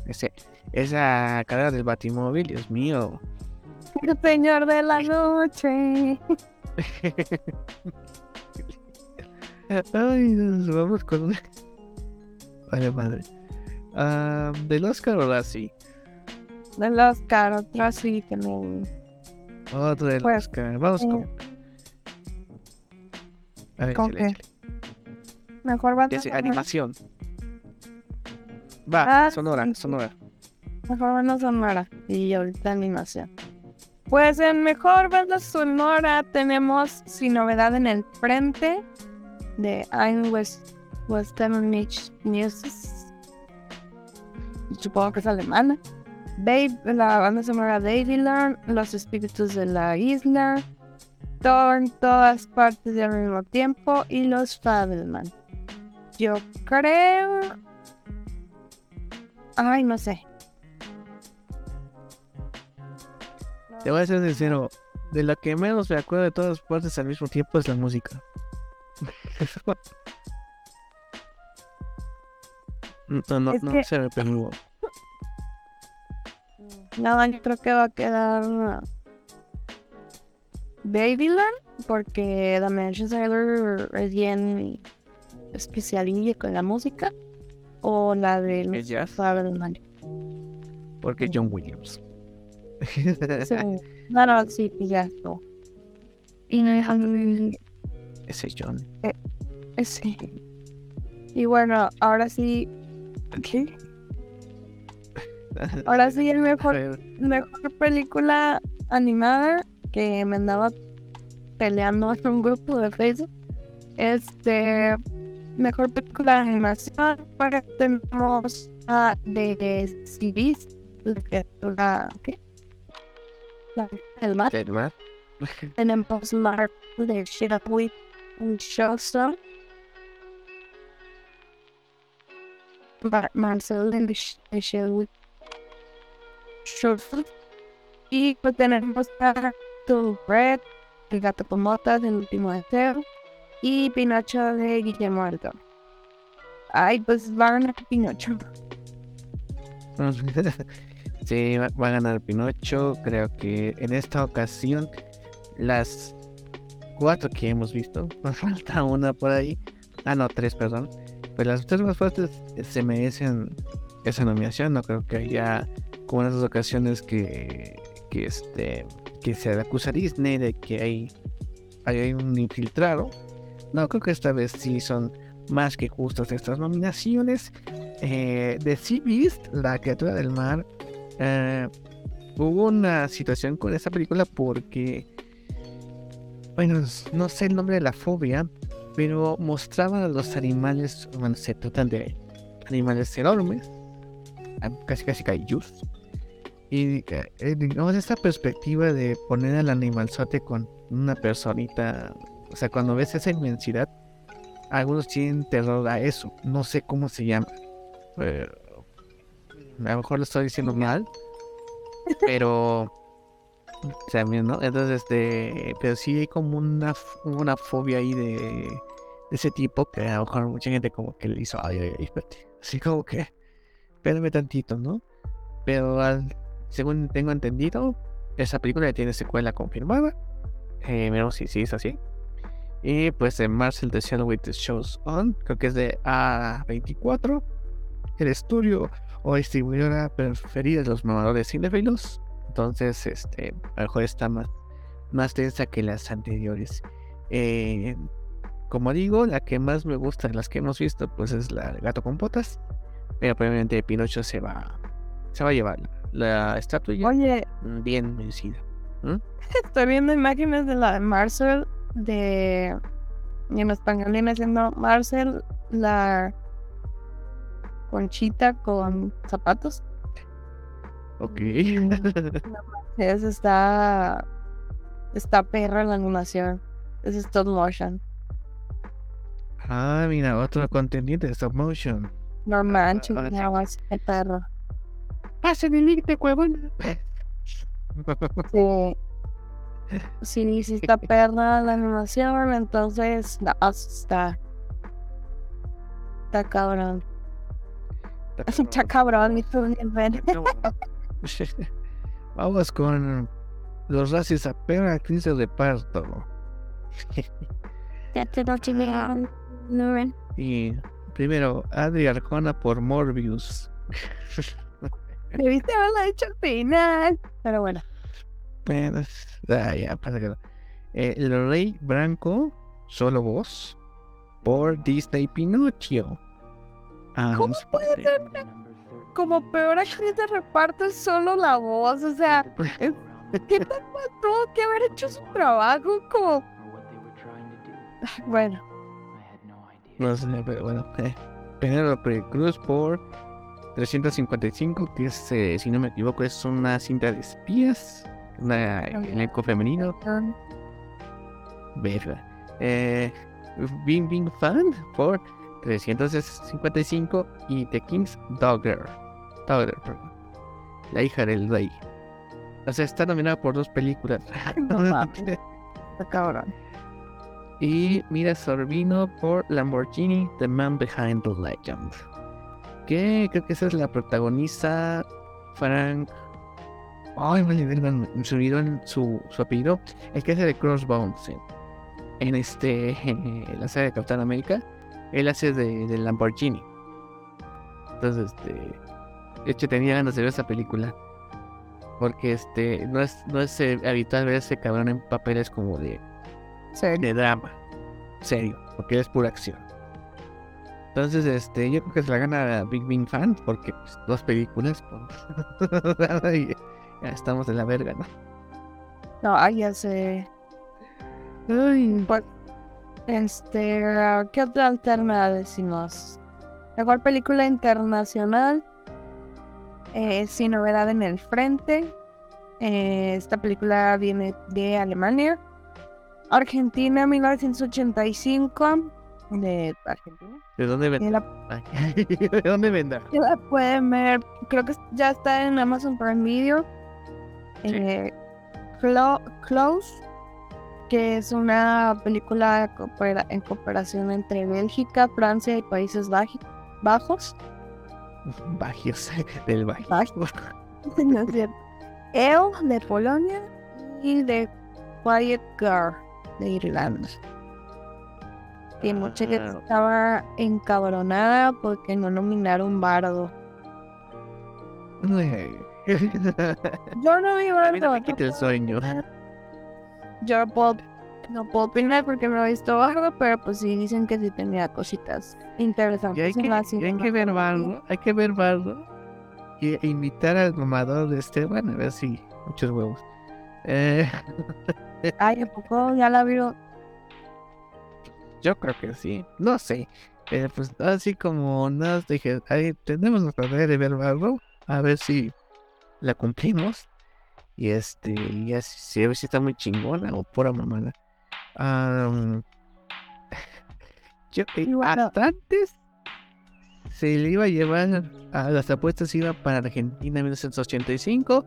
Ese, esa carrera del Batimóvil, Dios mío. El señor de la noche. Ay, nos vamos con una. Vale, madre. Del Oscar ahora sí. Del Oscar, otro sí que no. Otro del Pues, Oscar. Vamos eh, con. A ver, ¿con échale, qué? Mejor sé, sonora. animación. Va, Ah, sonora, sí, sonora. Mejor banda sonora. Y ahorita animación. Pues en mejor banda sonora tenemos Sin Novedad en el Frente de Ein West Western Mix Music. Supongo que es alemana. Babe, la banda sonora Babylon, Los Espíritus de la Isla, Thor en todas partes al mismo tiempo y Los Fabelman. Yo creo. Ay, no sé. Te voy a ser sincero. De lo que menos me acuerdo de todas partes al mismo tiempo es la música. no, no, Es no que- se me pegó. Nada, yo creo que va a quedar uh, Babyland, porque Dimension Sailor es bien especialilla con la música. O la de ¿El los jazz? Porque John Williams. No, no, sí, pues ya no. Y um, Ese John. sí. Y bueno, ahora sí. ¿Qué? Ahora sí, el mejor mejor película animada que me andaba peleando en un grupo de Facebook. Este, mejor película de animación. Para tenemos a de CDs, la criatura, ¿qué? La el mar. Dead Man. Tenemos Marvel de Shirahui y Showstone. Mar Marcel de Sh- de Shirahui Showstone. Y pues tenemos a Tu Red, El Gato con Botas, El Último Deseo. Y Pinocho de Guillermo del Toro. Ay, pues va a Pinocho. sí, va, a ganar Pinocho. Creo que en esta ocasión, las cuatro que hemos visto, nos falta una por ahí. Ah, no, tres, perdón. Pues las tres más fuertes se merecen esa nominación. No creo que haya, como en otras ocasiones, que, que, este, se acusa a Disney de que hay, hay un infiltrado. No, creo que esta vez sí son más que justas estas nominaciones. Eh, de Sea Beast, la criatura del mar, eh, hubo una situación con esta película porque, bueno, no sé el nombre de la fobia, pero mostraban a los animales, bueno, se tratan de animales enormes, ah, casi casi kaijus. Y eh, eh, digamos, esta perspectiva de poner al animalzote con una personita, o sea, cuando ves esa inmensidad, algunos tienen terror a eso, no sé cómo se llama. eh, a lo mejor lo estoy diciendo mal, pero también, ¿no? Entonces, este, pero sí hay como una, una fobia ahí de, de ese tipo que a lo mejor mucha gente como que le hizo, ay, ay, ay, espérate. Así como que espérame tantito, ¿no? Pero al, según tengo entendido, esa película ya tiene secuela confirmada. Eh, si, si es así. Y pues en Marcel The Shadow with the Shows On, creo que es de A24, el estudio o distribuidora preferida de los mamadores cinefilos. Entonces, este, a lo mejor está más, más densa que las anteriores. Eh, como digo, la que más me gusta de las que hemos visto, pues es la de Gato con Botas. Pero probablemente Pinocho se va, se va a llevar la, estatua Oye, bien vencida. Estoy viendo imágenes de la de Marcel de y en español viene siendo Marcel la conchita con zapatos. Ok. es, está está perra la animación. Es stop motion. Ah, mira, otro contendiente de stop motion. No manches, no, es perro. Pasen el link de huevón. Sí. Sí, sí está perra la animación, entonces no, está. Está cabrón. Está cabrón, mi Vamos con los racis a peor actriz de reparto. y primero, Adri Arjona por Morbius. Debiste haberla hecho al final. Pero bueno. Pero, ah, ya, pasa que eh, el Rey Branco, solo voz, por Disney Pinocchio. Ah, ¿Cómo puede ser como peor actriz de reparto es solo la voz? O sea, ¿qué tal tuvo que haber hecho su trabajo como... Bueno. No sé, pero bueno. Eh. Penélope Cruz por 355, que es, eh, si no me equivoco, es una cinta de espías una elenco femenino. Verga. Eh, Bing Bing Fan por 355 y The King's Dogger. Dogger, La hija del rey. O sea, está nominada por dos películas. Está cabrón. Y Mira Sorbino por Lamborghini, The Man Behind the Legend. Que creo que esa es la protagonista Frank Ay, vale, verdad, se olvidó su, su apellido. El que hace de Crossbones en, este en la serie de Capitán América. Él hace de, de Lamborghini. Entonces, este. De hecho, tenía ganas de ver esa película. Porque este no es, no es eh, habitual ver a ese cabrón en papeles como de, de drama. Serio, porque es pura acción. Entonces, este, yo creo que se la gana Big Bang Fan, porque pues, dos películas. Pues, estamos de la verga, ¿no? No, ay, ya sé. Uy, pues, este, ¿qué otra alterna decimos? Mejor película internacional, eh, sin novedad en el frente. Eh, esta película viene de Alemania. Argentina, 1985. De Argentina. ¿De dónde vende? ¿De dónde vende? La pueden ver. Creo que ya está en Amazon Prime Video eh, Close, que es una película en cooperación entre Bélgica, Francia y Países Bajos. Bajos, del Bajo. no es cierto. EO de Polonia y de Quiet Girl de Irlanda. Y mucha gente ah. estaba encabronada porque no nominaron Bardo. Yo no vi Bardo. Me quita el sueño. Yo puedo, no puedo opinar porque me he visto Bardo, pero pues sí dicen que sí tenía cositas interesantes. Y hay, que, hay que ver Bardo, hay que ver Bardo y invitar al domador de Esteban a ver si muchos huevos. Eh... Ay, ¿a poco ya la vio? Yo creo que sí, no sé. Eh, pues así como nos dije, ahí tenemos la tarea de ver Bardo, a ver si la cumplimos. Y este, y así, a si está muy chingona o pura mamada. yo, eh, antes se le iba a llevar a las apuestas iba para Argentina en 1985,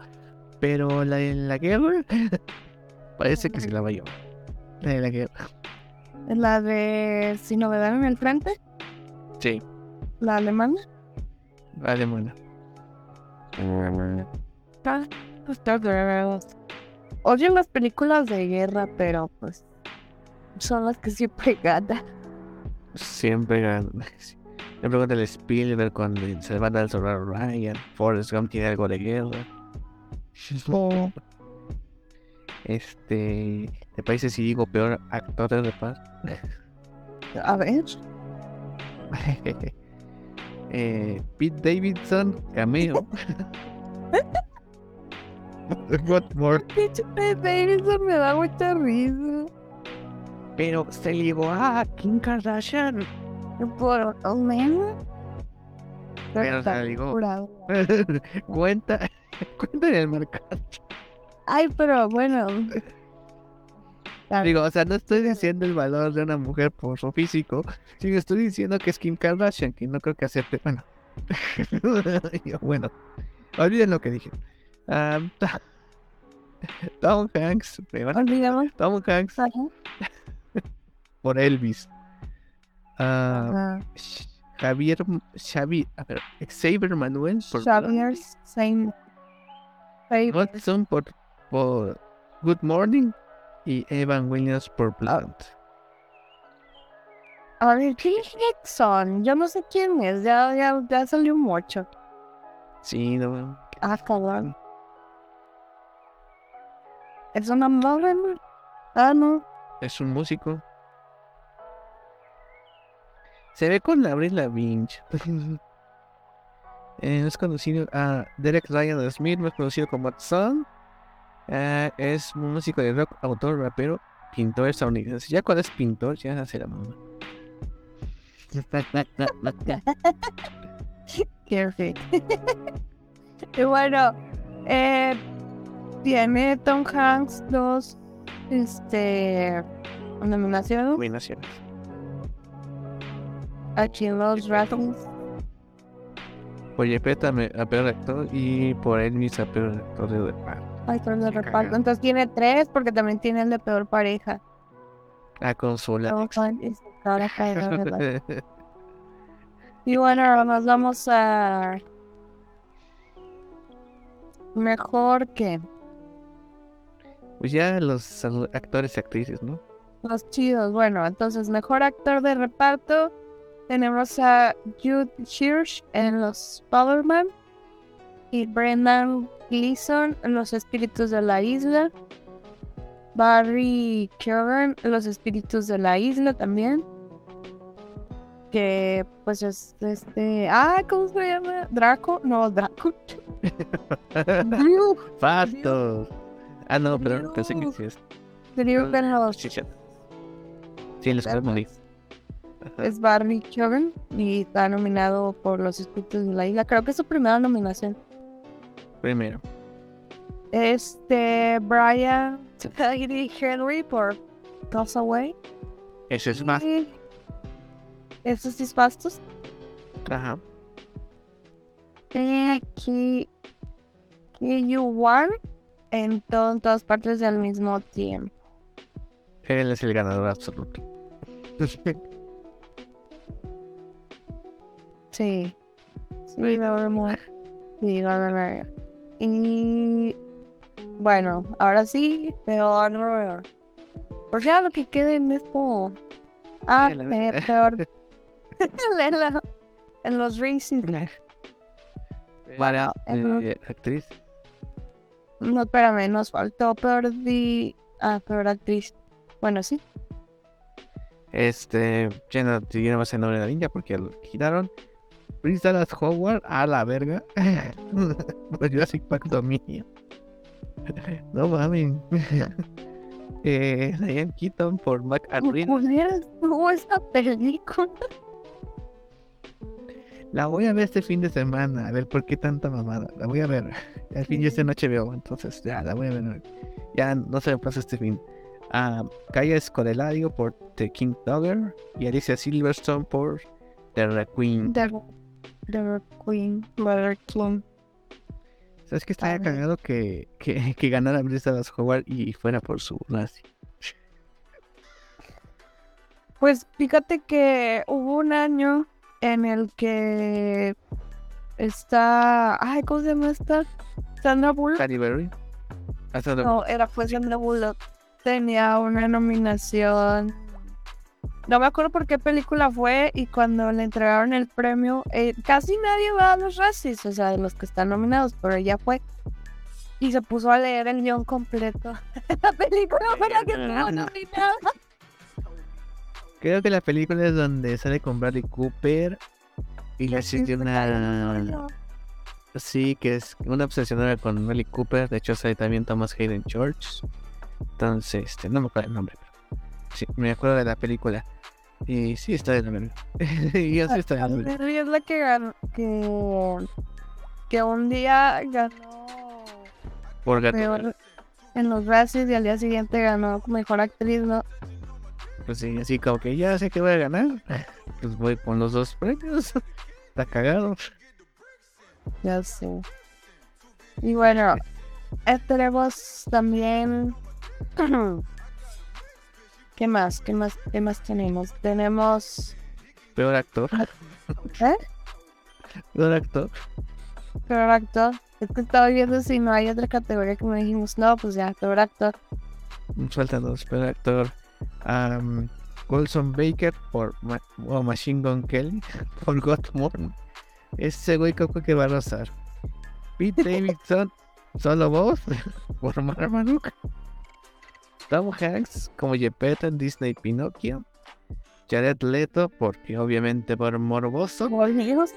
pero la de la guerra parece que se la va a llevar. La de la guerra. ¿La de Novedad en el Frente? Sí. ¿La alemana? La alemana. Ah, Star Wars. Odio las películas de guerra, pero pues son las que siempre ganan. Siempre gana. Me pregunta el Spielberg cuando se va a soldado Ryan. Forrest Gump tiene algo de guerra. Este. ¿Te parece si digo peor actor de reparto? A ver. eh, Pete Davidson, cameo. What more? Davidson me da mucha risa. Pero se ligó a Kim Kardashian. Por un meme. Pero se ligó. cuenta, cuenta en el mercado. Ay, pero bueno. Digo, o sea, no estoy diciendo el valor de una mujer por su físico, sino estoy diciendo que es Kim Kardashian, que no creo que acepte. Bueno, Yo, bueno, olviden lo que dije. Ah, Tom Hanks, me van a- Olvidamos. Tom Hanks Ajá. por Elvis. Ah, Ajá. Javier, Xavi, a ver, Xavier Manuel por Xavier Saint. Watson por, por Good Morning y Evan Williams por Plant. A ver, ¿qué son? Yo no sé quién es. Ya, ya, ya salió mucho. Sí, no, Ah, cabrón. ¿Es una morra? Ah, no. es un músico. Se ve con la Lavigne. Eh, es conocido a Derek Ryan Smith, más conocido como Son. Eh, es un músico de rock, autor, rapero, pintor estadounidense. Ya cuando es pintor, ya hace la mamá. Y bueno, eh, tiene Tom Hanks dos este, nominaciones Nominaciones. aquí los Razzies. Por Yepeto a, peor actor y por Elvis a peor actor de reparto. Ay, pero de reparto. Entonces tiene tres porque también tiene el de peor pareja. A consola. Tom Hanks, ahora caerá, ¿verdad? Y bueno, ahora nos vamos a. Mejor que pues ya los actores y actrices, ¿no? los chidos. Bueno, entonces, mejor actor de reparto. Tenemos a Jude Hirsch en Los Spider-Man. Y Brendan Gleeson en Los Espíritus de la Isla. Barry Keoghan en Los Espíritus de la Isla también. Que pues es este. Ah, ¿cómo se llama? Draco. No, Draco. Drew. Ah, no, pero Dios. pensé que sí es. En los Sí, sí. Sí, en los es Barry Keoghan y está nominado por Los Espíritus de la Isla. Creo que es su primera nominación. Primero. Este, Brian Henry por Toss Away. Eso es más. Y Estos sí pastos. Ajá. Y aquí. Y You One en to- en todas partes al mismo tiempo. Él es el ganador absoluto. Sí. Sí, la. Sí, la. Y. Bueno, ahora sí, peor. no, Por ya lo que quede en esto. Ah, eh, peor. en, la- en los races. Para Ajá. eh, actriz. No, espérame, nos faltó peor de. Ah, peor actriz. Bueno, sí. Este, ya no más el nombre de la niña porque lo quitaron. Prince Dallas Howard a la verga. Jurassic Park Dominion. No mames. eh, Diane Keaton por Mac. Culera estuvo esa película. La voy a ver este fin de semana. A ver por qué tanta mamada. La voy a ver. Al fin ya está en HBO. Entonces ya la voy a ver. Ya no se me pasa este fin. Ah, Kaya Escodelario por The King Dogger. Y Alicia Silverstone por The Red Queen. The, The Queen, Mother King. ¿Sabes que estaría A ver. cagado que, que, que ganara Bryce Dallas Howard y fuera por su nazi? Pues fíjate que hubo un año en el que Está. Ay, ¿cómo se llama esta? Sandra Bullock. Halle Berry. Ah, Sandra No, era fue Sandra Bullock. Tenía una nominación. No me acuerdo por qué película fue y cuando le entregaron el premio, eh, casi nadie va a los Razzies, o sea, de los que están nominados, pero ella fue. Y se puso a leer el guion completo de la película para que estuvo nominada. Creo que la película es donde sale con Bradley Cooper y le existe una. Sí, que es una obsesionada con Bradley Cooper. De hecho, sale también Thomas Hayden Church. Entonces, este, no me acuerdo el nombre, pero sí, me acuerdo de la película. Y sí, está de nombre. y así está de nombre. Es la que ganó, que, que un día ganó Por gato. peor en los Razzies y al día siguiente ganó mejor actriz, ¿no? Pues sí, así como que ya sé que voy a ganar. Pues voy con los dos premios. Está cagado. Ya sé. Y bueno, tenemos también. ¿Qué más? ¿Qué más? ¿Qué más tenemos? Tenemos. Peor actor. ¿Eh? Peor actor. Peor actor. Es que estaba viendo si no hay otra categoría que me dijimos, no, pues ya, peor actor. Faltan dos. Peor actor. Um, Colson Baker por Ma- o Machine Gun Kelly por Godmore. Ese güey creo que va a rozar. Pete Davidson, solo voz por Marmaduke. Tom Hanks como Gepetto en Disney Pinocchio. Jared Leto, porque obviamente por Morboso. Como dijimos.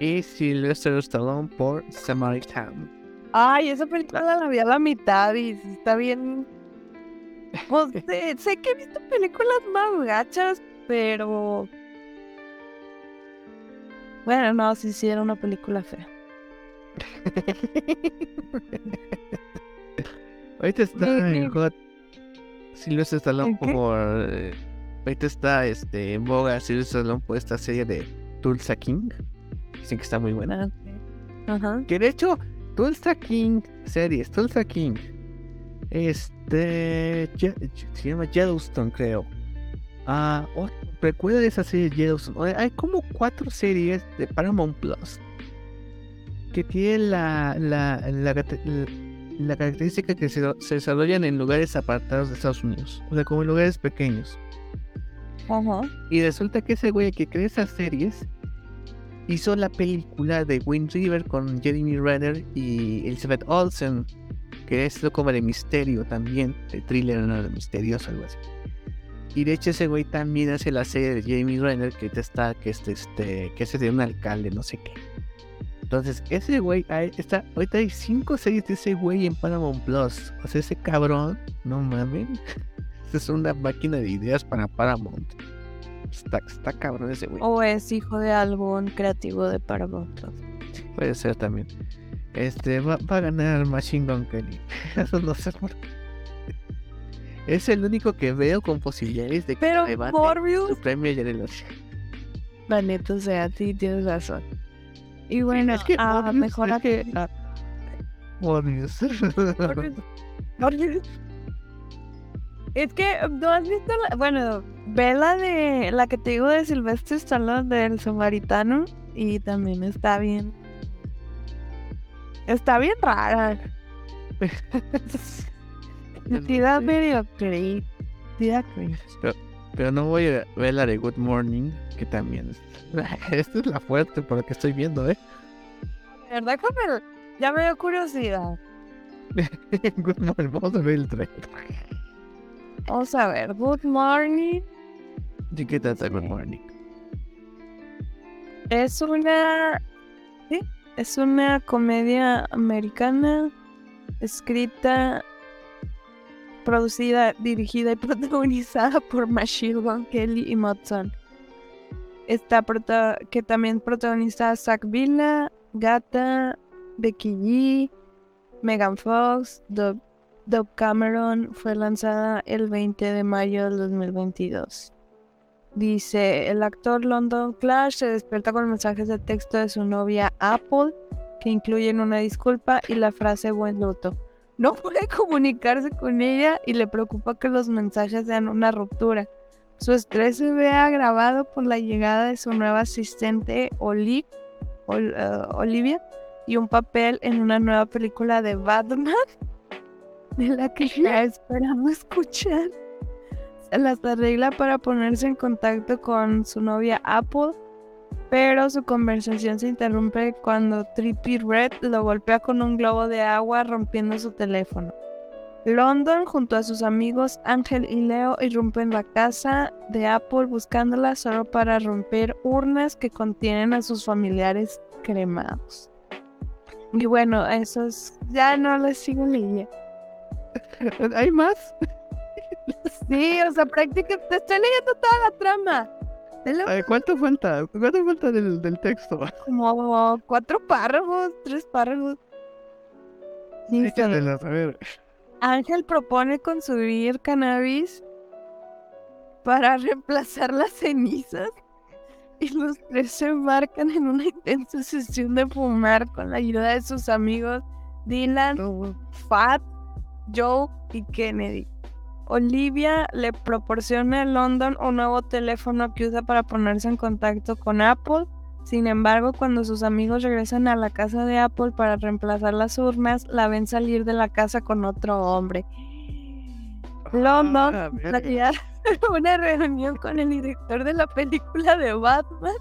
Y Sylvester Stallone por Samaritan. Ay, esa película la vi a la mitad y está bien. Pues sé, sé que he visto películas más gachas, pero. Bueno, no, sí, sí, era una película fea. Ahorita está en Hot. Sylvester Stallone por. eh, ahorita está este, en boga Sylvester Stallone por esta serie de Tulsa King. Dicen que está muy buena. Ah, Ajá. Que de hecho, Tulsa King series, Tulsa King. Este. Ye- se llama Yellowstone, creo. Ah, oh, recuerda de esa serie Yellowstone. Oye, Hay como cuatro series de Paramount Plus que tienen la, la, la, característica que se, se desarrollan en lugares apartados de Estados Unidos. O sea, como en lugares pequeños. Ajá. Y resulta que ese güey que crea esas series hizo la película de Wind River con Jeremy Renner y Elizabeth Olsen, que es como de misterio también, de thriller no, de misterioso, algo así. Y de hecho ese güey también hace la serie de Jeremy Renner que está, que este, este, que es de un alcalde, no sé qué. Entonces, ese güey, hay- está, ahorita hay cinco series de ese güey en Paramount Plus. O sea, ese cabrón, no mames. Es una máquina de ideas para Paramount. Está, está cabrón ese güey. O es hijo de algún creativo de Paramount. Plus. Puede ser también. Este, va, va a ganar Machine Gun Kelly. Eso no sé por qué. Es el único que veo con posibilidades de que Pero Morbius, su premio ayer en los- la neta, o sea, sí tienes razón. Y bueno, es que ah, Morbius, mejor es que- ah, Morbius. Morbius. Morbius. Es que no has visto la, bueno, ve la de la que te digo de Sylvester Stallone del Samaritano y también está bien. Está bien rara. Da medio cringe. Da cringe. Pero no voy a ver la de Good Morning, que también es. Esta es la fuerte por lo que estoy viendo, ¿eh? De verdad que me- ya me dio curiosidad. Good Morning, vamos a ver el trailer. Vamos a ver. Good morning. ¿De qué trata Good Morning? Es una. Es una comedia americana escrita, producida, dirigida y protagonizada por Machine Gun Kelly y Mudson. Está que también protagoniza Zach Villa, Gata, Becky G, Megan Fox, Dove Cameron. Fue lanzada el 20 de mayo del 2022. Dice, el actor London Clash se despierta con mensajes de texto de su novia Apple, que incluyen una disculpa y la frase buen luto. No puede comunicarse con ella y le preocupa que los mensajes sean una ruptura. Su estrés se ve agravado por la llegada de su nueva asistente Ol- eh, Olivia y un papel en una nueva película de Batman, de la que ya esperamos escuchar. Las arregla para ponerse en contacto con su novia Apple, pero su conversación se interrumpe cuando Trippy Red lo golpea con un globo de agua rompiendo su teléfono. London junto a sus amigos Ángel y Leo irrumpen la casa de Apple buscándola solo para romper urnas que contienen a sus familiares cremados. Y bueno, eso es... Ya no les sigo leyendo. ¿Hay más? Sí, o sea, prácticamente te estoy leyendo toda la trama. ¿Cuánto falta? ¿Cuánto falta del, del texto? Como cuatro párrafos, tres párrafos. A ver. Ángel propone consumir cannabis para reemplazar las cenizas y los tres se embarcan en una intensa sesión de fumar con la ayuda de sus amigos Dylan, No, Fat, Joe y Kennedy. Olivia le proporciona a London un nuevo teléfono que usa para ponerse en contacto con Apple. Sin embargo, cuando sus amigos regresan a la casa de Apple para reemplazar las urnas, la ven salir de la casa con otro hombre. London Ah, una reunión con el director de la película de Batman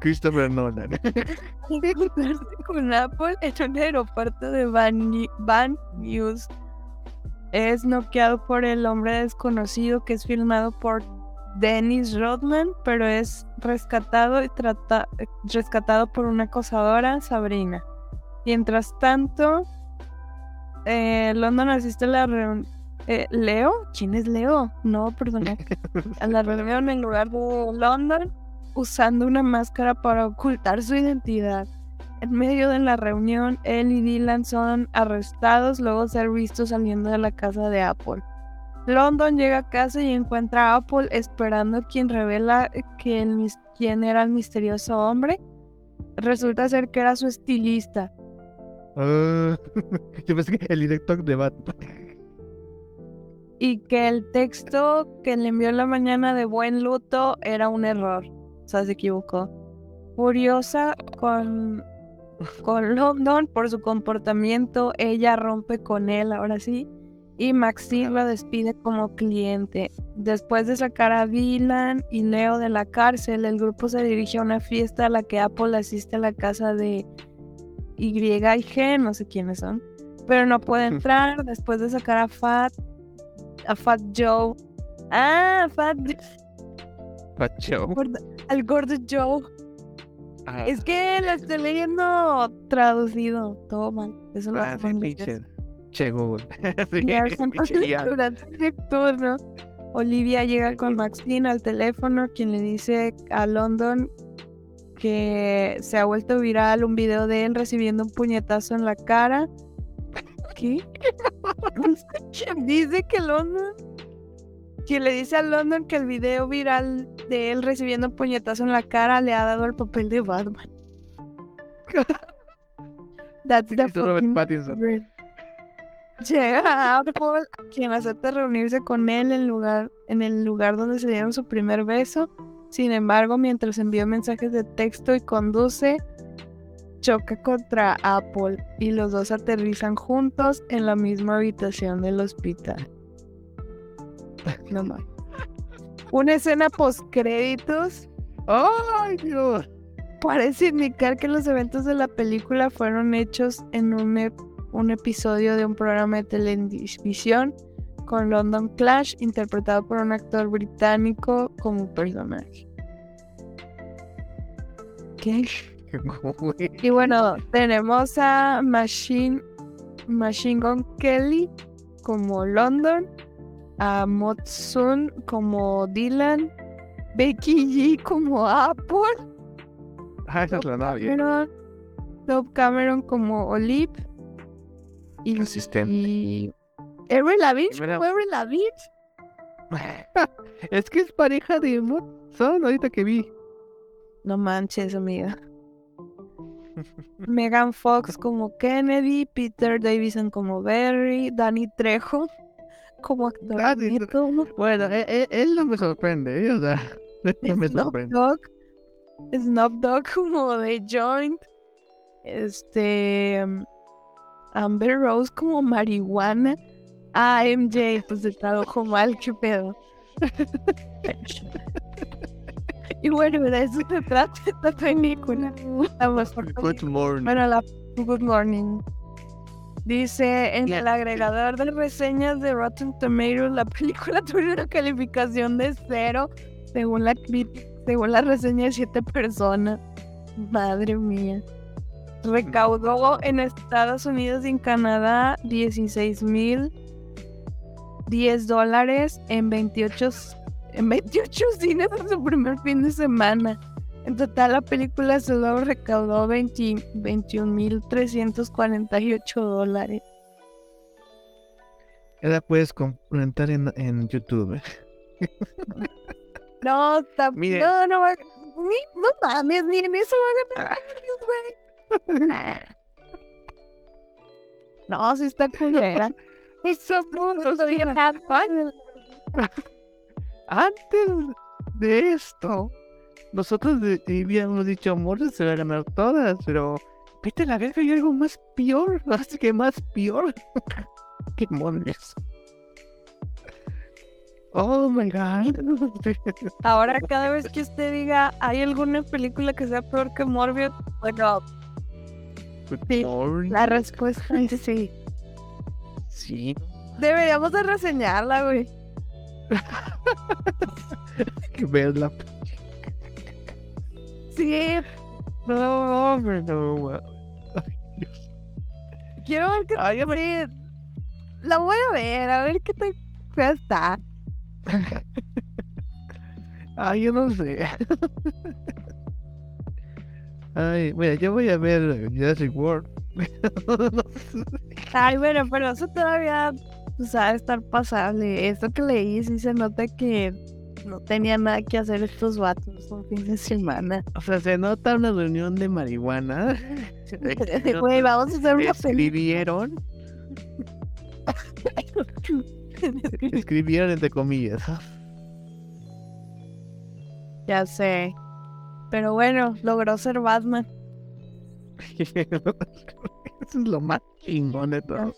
Christopher Nolan. con Apple en un aeropuerto de Van, Van Nuys. Es noqueado por el hombre desconocido que es filmado por Dennis Rodman, pero es rescatado y trata, rescatado por una acosadora, Sabrina. Mientras tanto, eh, London asiste a la reunión. ¿Leo? ¿Quién es Leo? No, perdón. A la reunión en lugar de London usando una máscara para ocultar su identidad. En medio de la reunión, él y Dylan son arrestados luego de ser vistos saliendo de la casa de Apple. London llega a casa y encuentra a Apple esperando a quien revela que el quién era el misterioso hombre. Resulta ser que era su estilista. Ah, yo pensé que el director de Batman. y que el texto que le envió en la mañana de buen luto era un error. O sea, se equivocó. Furiosa con, con London por su comportamiento, ella rompe con él, ahora sí, y Maxine lo despide como cliente. Después de sacar a Dylan y Leo de la cárcel, el grupo se dirige a una fiesta a la que Apple asiste a la casa de Y y G, no sé quiénes son, pero no puede entrar después de sacar a Fat a Fat Joe. Ah, Fat Pacho. gordo- al gordo Joe. Es que lo estoy leyendo traducido, todo mal. Eso lo ah, sí, pinche. Che, Google. Sí, durante el turno, Olivia llega con Maxine al teléfono, quien le dice a London que se ha vuelto viral un video de él recibiendo un puñetazo en la cara. ¿Qué? dice que London. Que le dice a London que el video viral de él recibiendo un puñetazo en la cara le ha dado el papel de Batman. That's the Robert Pattinson. Llega a Apple, quien acepta reunirse con él en, lugar, en el lugar donde se dieron su primer beso. Sin embargo, mientras envió mensajes de texto y conduce, choca contra Apple y los dos aterrizan juntos en la misma habitación del hospital. No más. Una escena post créditos ¡Ay, Dios! parece indicar que los eventos de la película fueron hechos en un, ep- un episodio de un programa de televisión con London Clash, interpretado por un actor británico como personaje. ¿Qué? Y bueno, tenemos a Machine, Machine Gun Kelly como London, a Motsun como Dylan, Becky G como Apple. Ah, esa es la novia. Cameron, Top Cameron como Olive y, Asistente. y Avril Lavigne. Es que es pareja de Son ahorita que vi. No manches, amiga. Megan Fox como Kennedy, Peter Davison como Barry, Danny Trejo como actor neto, Bueno, él, él- él no me sorprende, ¿eh? O sea, no me sorprende. Dogg Snoop Dogg como de Joint. Este. Amber Rose como marihuana. Ah, MJ, pues se tradujo mal, qué pedo. y bueno, de eso se trata esta película. La mejor Good morning. Bueno, la Good Morning. Dice en el agregador de reseñas de Rotten Tomatoes, la película tuvo una calificación de cero según la según la reseña de siete personas. Madre mía. Recaudó en Estados Unidos y en Canadá 16 mil 10 dólares en 28, en 28 cines en su primer fin de semana. En total, la película solo recaudó 21.348 dólares. La puedes comentar en, en YouTube. ¿eh? No, está, Mire. no, no va, ni, no mames, ni en eso va a ganar, güey. No, sí está culera. Eso no soy Antes de esto, nosotros habíamos dicho, Morse se va a ganar todas, pero vete a la verga, hay algo más peor, así que más peor. ¡Qué mones! Oh my god. Ahora, cada vez que usted diga, ¿hay alguna película que sea peor que Morbius? Bueno, Good Sí, la respuesta es sí. Sí. Deberíamos de reseñarla, güey. Que verla. Sí, No, hombre, no. quiero ver qué Ay, sí, La voy a ver, a ver qué tan fea está. Ay, yo no sé. Ay, mira, yo voy a ver Jurassic World. No sé. Ay, bueno, pero eso todavía, o sea, estar pasable. Esto que leí sí se nota que no tenía nada que hacer estos vatos un fin de semana. o sea, se nota una reunión de marihuana. Güey, vamos a hacer una película. Escribieron, escribieron entre comillas. Ya sé. Pero bueno, logró ser Batman. Eso es lo más chingón de todo.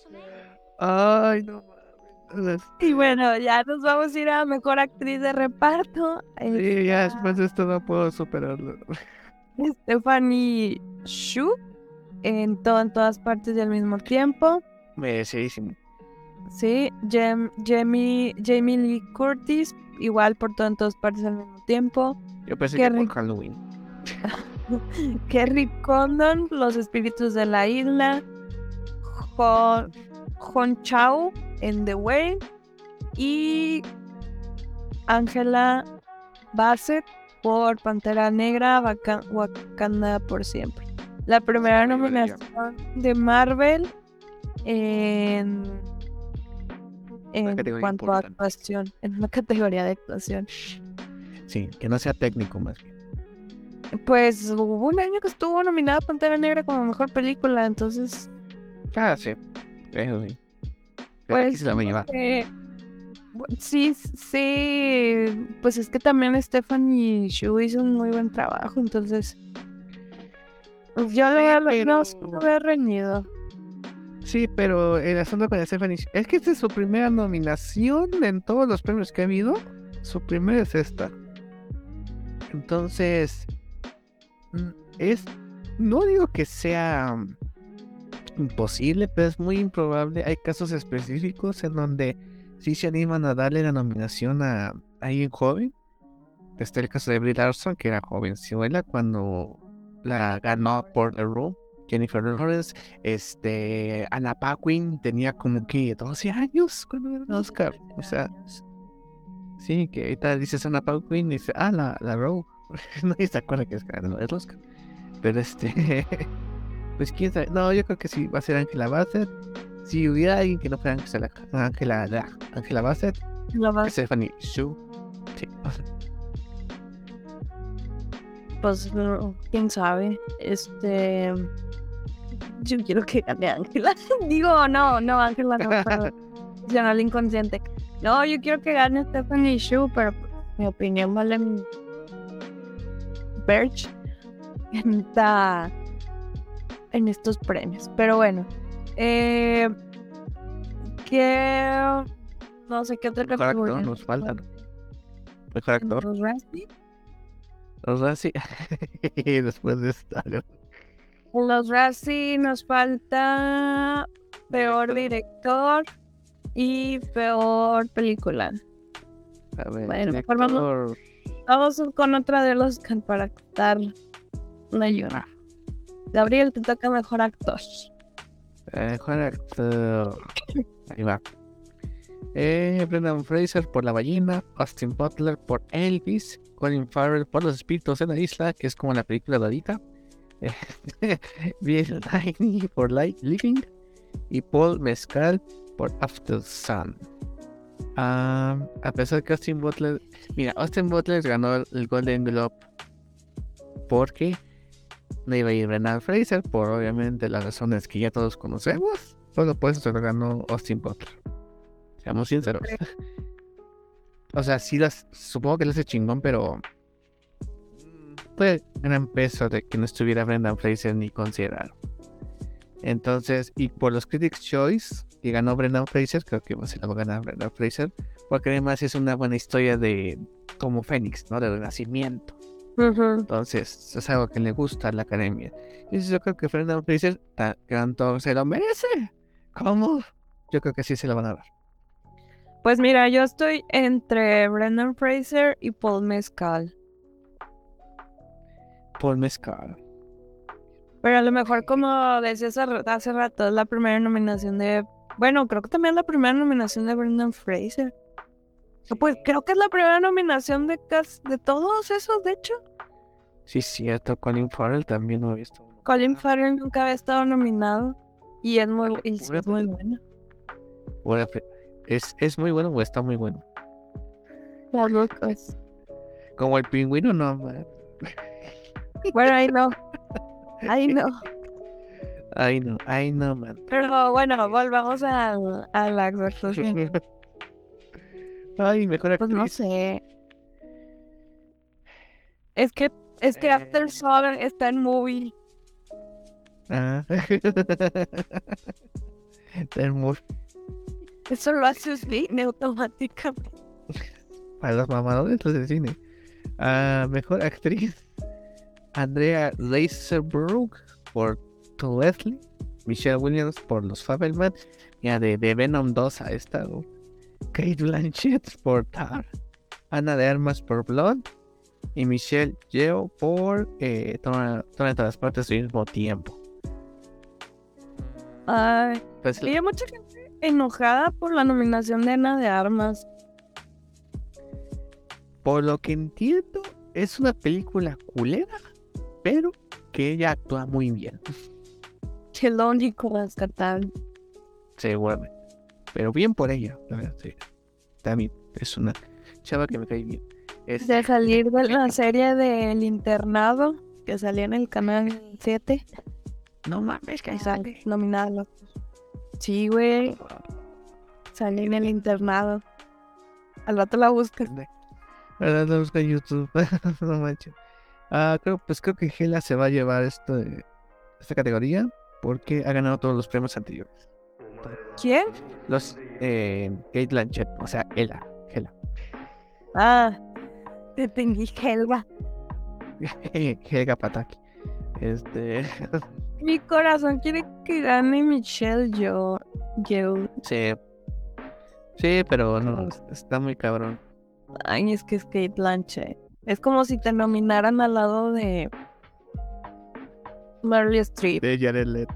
Ay, no. Y bueno, ya nos vamos a ir a mejor actriz de reparto. Sí, ya Está después de esto no puedo superarlo. Stephanie Shu en todo en todas partes y al mismo tiempo. Merecidísimo. Sí, Jem- Jamie, Jamie Lee Curtis, igual por todo en todas partes al mismo tiempo. Yo pensé Qué que por. Halloween. Kerry Condon, Los Espíritus de la Isla. Jo- Hon Chao en The Way. Y Angela Bassett por Pantera Negra, Waka- Wakanda por siempre. La primera nominación de Marvel en, en cuanto a actuación, en una categoría de actuación. Sí, que no sea técnico más bien. Pues hubo un año que estuvo nominada Pantera Negra como mejor película, entonces Ah, sí. Pues, se la va a llevar. eh, sí, sí, pues es que también Stephanie Shu hizo un muy buen trabajo, entonces pues yo lo no, pero- sí lo veo reñido. Sí, pero el asunto con Stephanie Shu- es que esta es su primera nominación en todos los premios que ha habido. Su primera es esta. Entonces, mm, es. No digo que sea imposible, pero es muy improbable. Hay casos específicos en donde sí se animan a darle la nominación a, alguien joven. Está el caso de Brie Larson, que era jovenciuela cuando la ganó por The Room. Jennifer Lawrence, este, Anna Paquin tenía como que 12 años cuando ganó el Oscar. O sea, sí, que ahorita dices Anna Paquin y dice, ah, la, la Row. Nadie se acuerda que es ganó el Oscar. Pero este, pues quién sabe. No, yo creo que sí va a ser Angela Bassett. Si hubiera alguien que no fuera Angela, Angela, la- Angela Bassett, La más, Stephanie Shu. Sí, pues no, quién sabe, este, yo quiero que gane Ángela, digo, no, no, Ángela no, pero ya no, el inconsciente, no, yo quiero que gane Stephanie Shu, pero pues, mi opinión vale en, esta, en estos premios. Pero bueno, eh, que no sé qué otra Mejor actor nos faltan. Mejor actor. Los Razzie. Los Razzie. Después de esta. Los Razzie nos falta peor director y peor película. A ver, Bueno, vamos- con otra de los para quitar una ayuda. Gabriel, te toca mejor actor. Mejor actor. Ahí va. Eh, Brendan Fraser por La Ballena, Austin Butler por Elvis, Colin Farrell por Los Espíritus en la Isla, que es como la película dorita, Bill Nighy por Light Living y Paul Mescal por After Sun. Ah, a pesar que Austin Butler, mira, Austin Butler ganó el Golden Globe porque no iba a ir Brendan Fraser por obviamente las razones que ya todos conocemos. Solo por eso se lo ganó Austin Butler. Seamos sinceros. o sea, sí las supongo que lo hace chingón, pero fue gran peso de que no estuviera Brendan Fraser ni considerado. Entonces, y por los Critics Choice, que ganó Brendan Fraser, creo que se la va a ganar Brendan Fraser, porque además es una buena historia de como Fénix, ¿no? De renacimiento. Entonces, es algo que le gusta a la academia. Y yo creo que Brendan Fraser ta- tanto se lo merece. ¿Cómo? Yo creo que sí se lo van a dar. Pues mira, yo estoy entre Brendan Fraser y Paul Mescal. Paul Mescal. Pero a lo mejor, como decías hace rato, es la primera nominación de. Bueno, creo que también es la primera nominación de Brendan Fraser. No, Pues creo que es la primera nominación de, de todos esos, de hecho. Sí, cierto. Colin Farrell también lo he visto. Colin Farrell nunca había estado nominado. Y es muy, y es muy bueno. Bueno, ¿Es, ¿Es muy bueno o está muy bueno? Las. Como el pingüino, no. man. Bueno, ahí no. Ahí no. Ay, no. Ay, no, man. Pero bueno, volvamos al actor. pues, bien. Ay, mejor Pues no actriz. sé. Es que, es que After Sun está en movie. Ah. Tenemos Eso lo hace bien automáticamente. para los mamadores los de cine. Ah, mejor actriz. Andrea Riseborough por To Leslie. Michelle Williams por Los Fabelman. Ya de, de Venom 2 ha estado. Kate Blanchett por Tar. Ana de Armas por Blood. Y Michelle Yeoh por eh, Toma en todas partes al mismo tiempo. Ay, Pues, había mucha gente enojada por la nominación de Ana de Armas. por lo que entiendo, es una película culera, pero que ella actúa muy bien. Que lo único rescatable. Seguramente. Pero bien por ella, la verdad, sí. También es una chava que me cae bien. Es, De salir de la serie del internado que salía en el canal 7. no mames, que Ahí sale, nominada. loco. Sí, güey. Salí en el internado. Al rato la buscas. Ahora la busca en YouTube. no manches. Ah, creo, pues creo que Gela se va a llevar esto de- esta categoría porque ha ganado todos los premios anteriores. ¿Quién? Los eh, Kate Blanchett, o sea, Ella, Gela. Ah, te entendí, Helga. Helga Pataki. Este. Mi corazón quiere que gane Michelle yo. Yo. Sí. Sí, pero no, está muy cabrón. Ay, es que es Kate Blanchett. Es como si te nominaran al lado de Meryl Streep. De Jared Leto.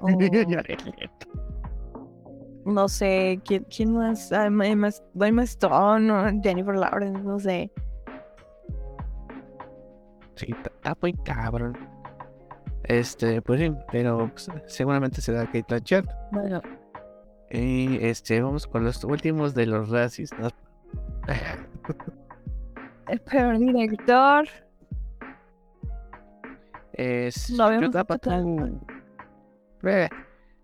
Oh. Jared Leto. No sé, ¿quién, quién más? Emma, Emma- Stone o Jennifer Lawrence, no sé. Sí, está- muy cabrón. Este, pues sí, pero pues, seguramente será Kate Blanchett. Bueno, Y este, vamos con los últimos de los racis. ¿no? el peor director. Es Lo habíamos. Eh,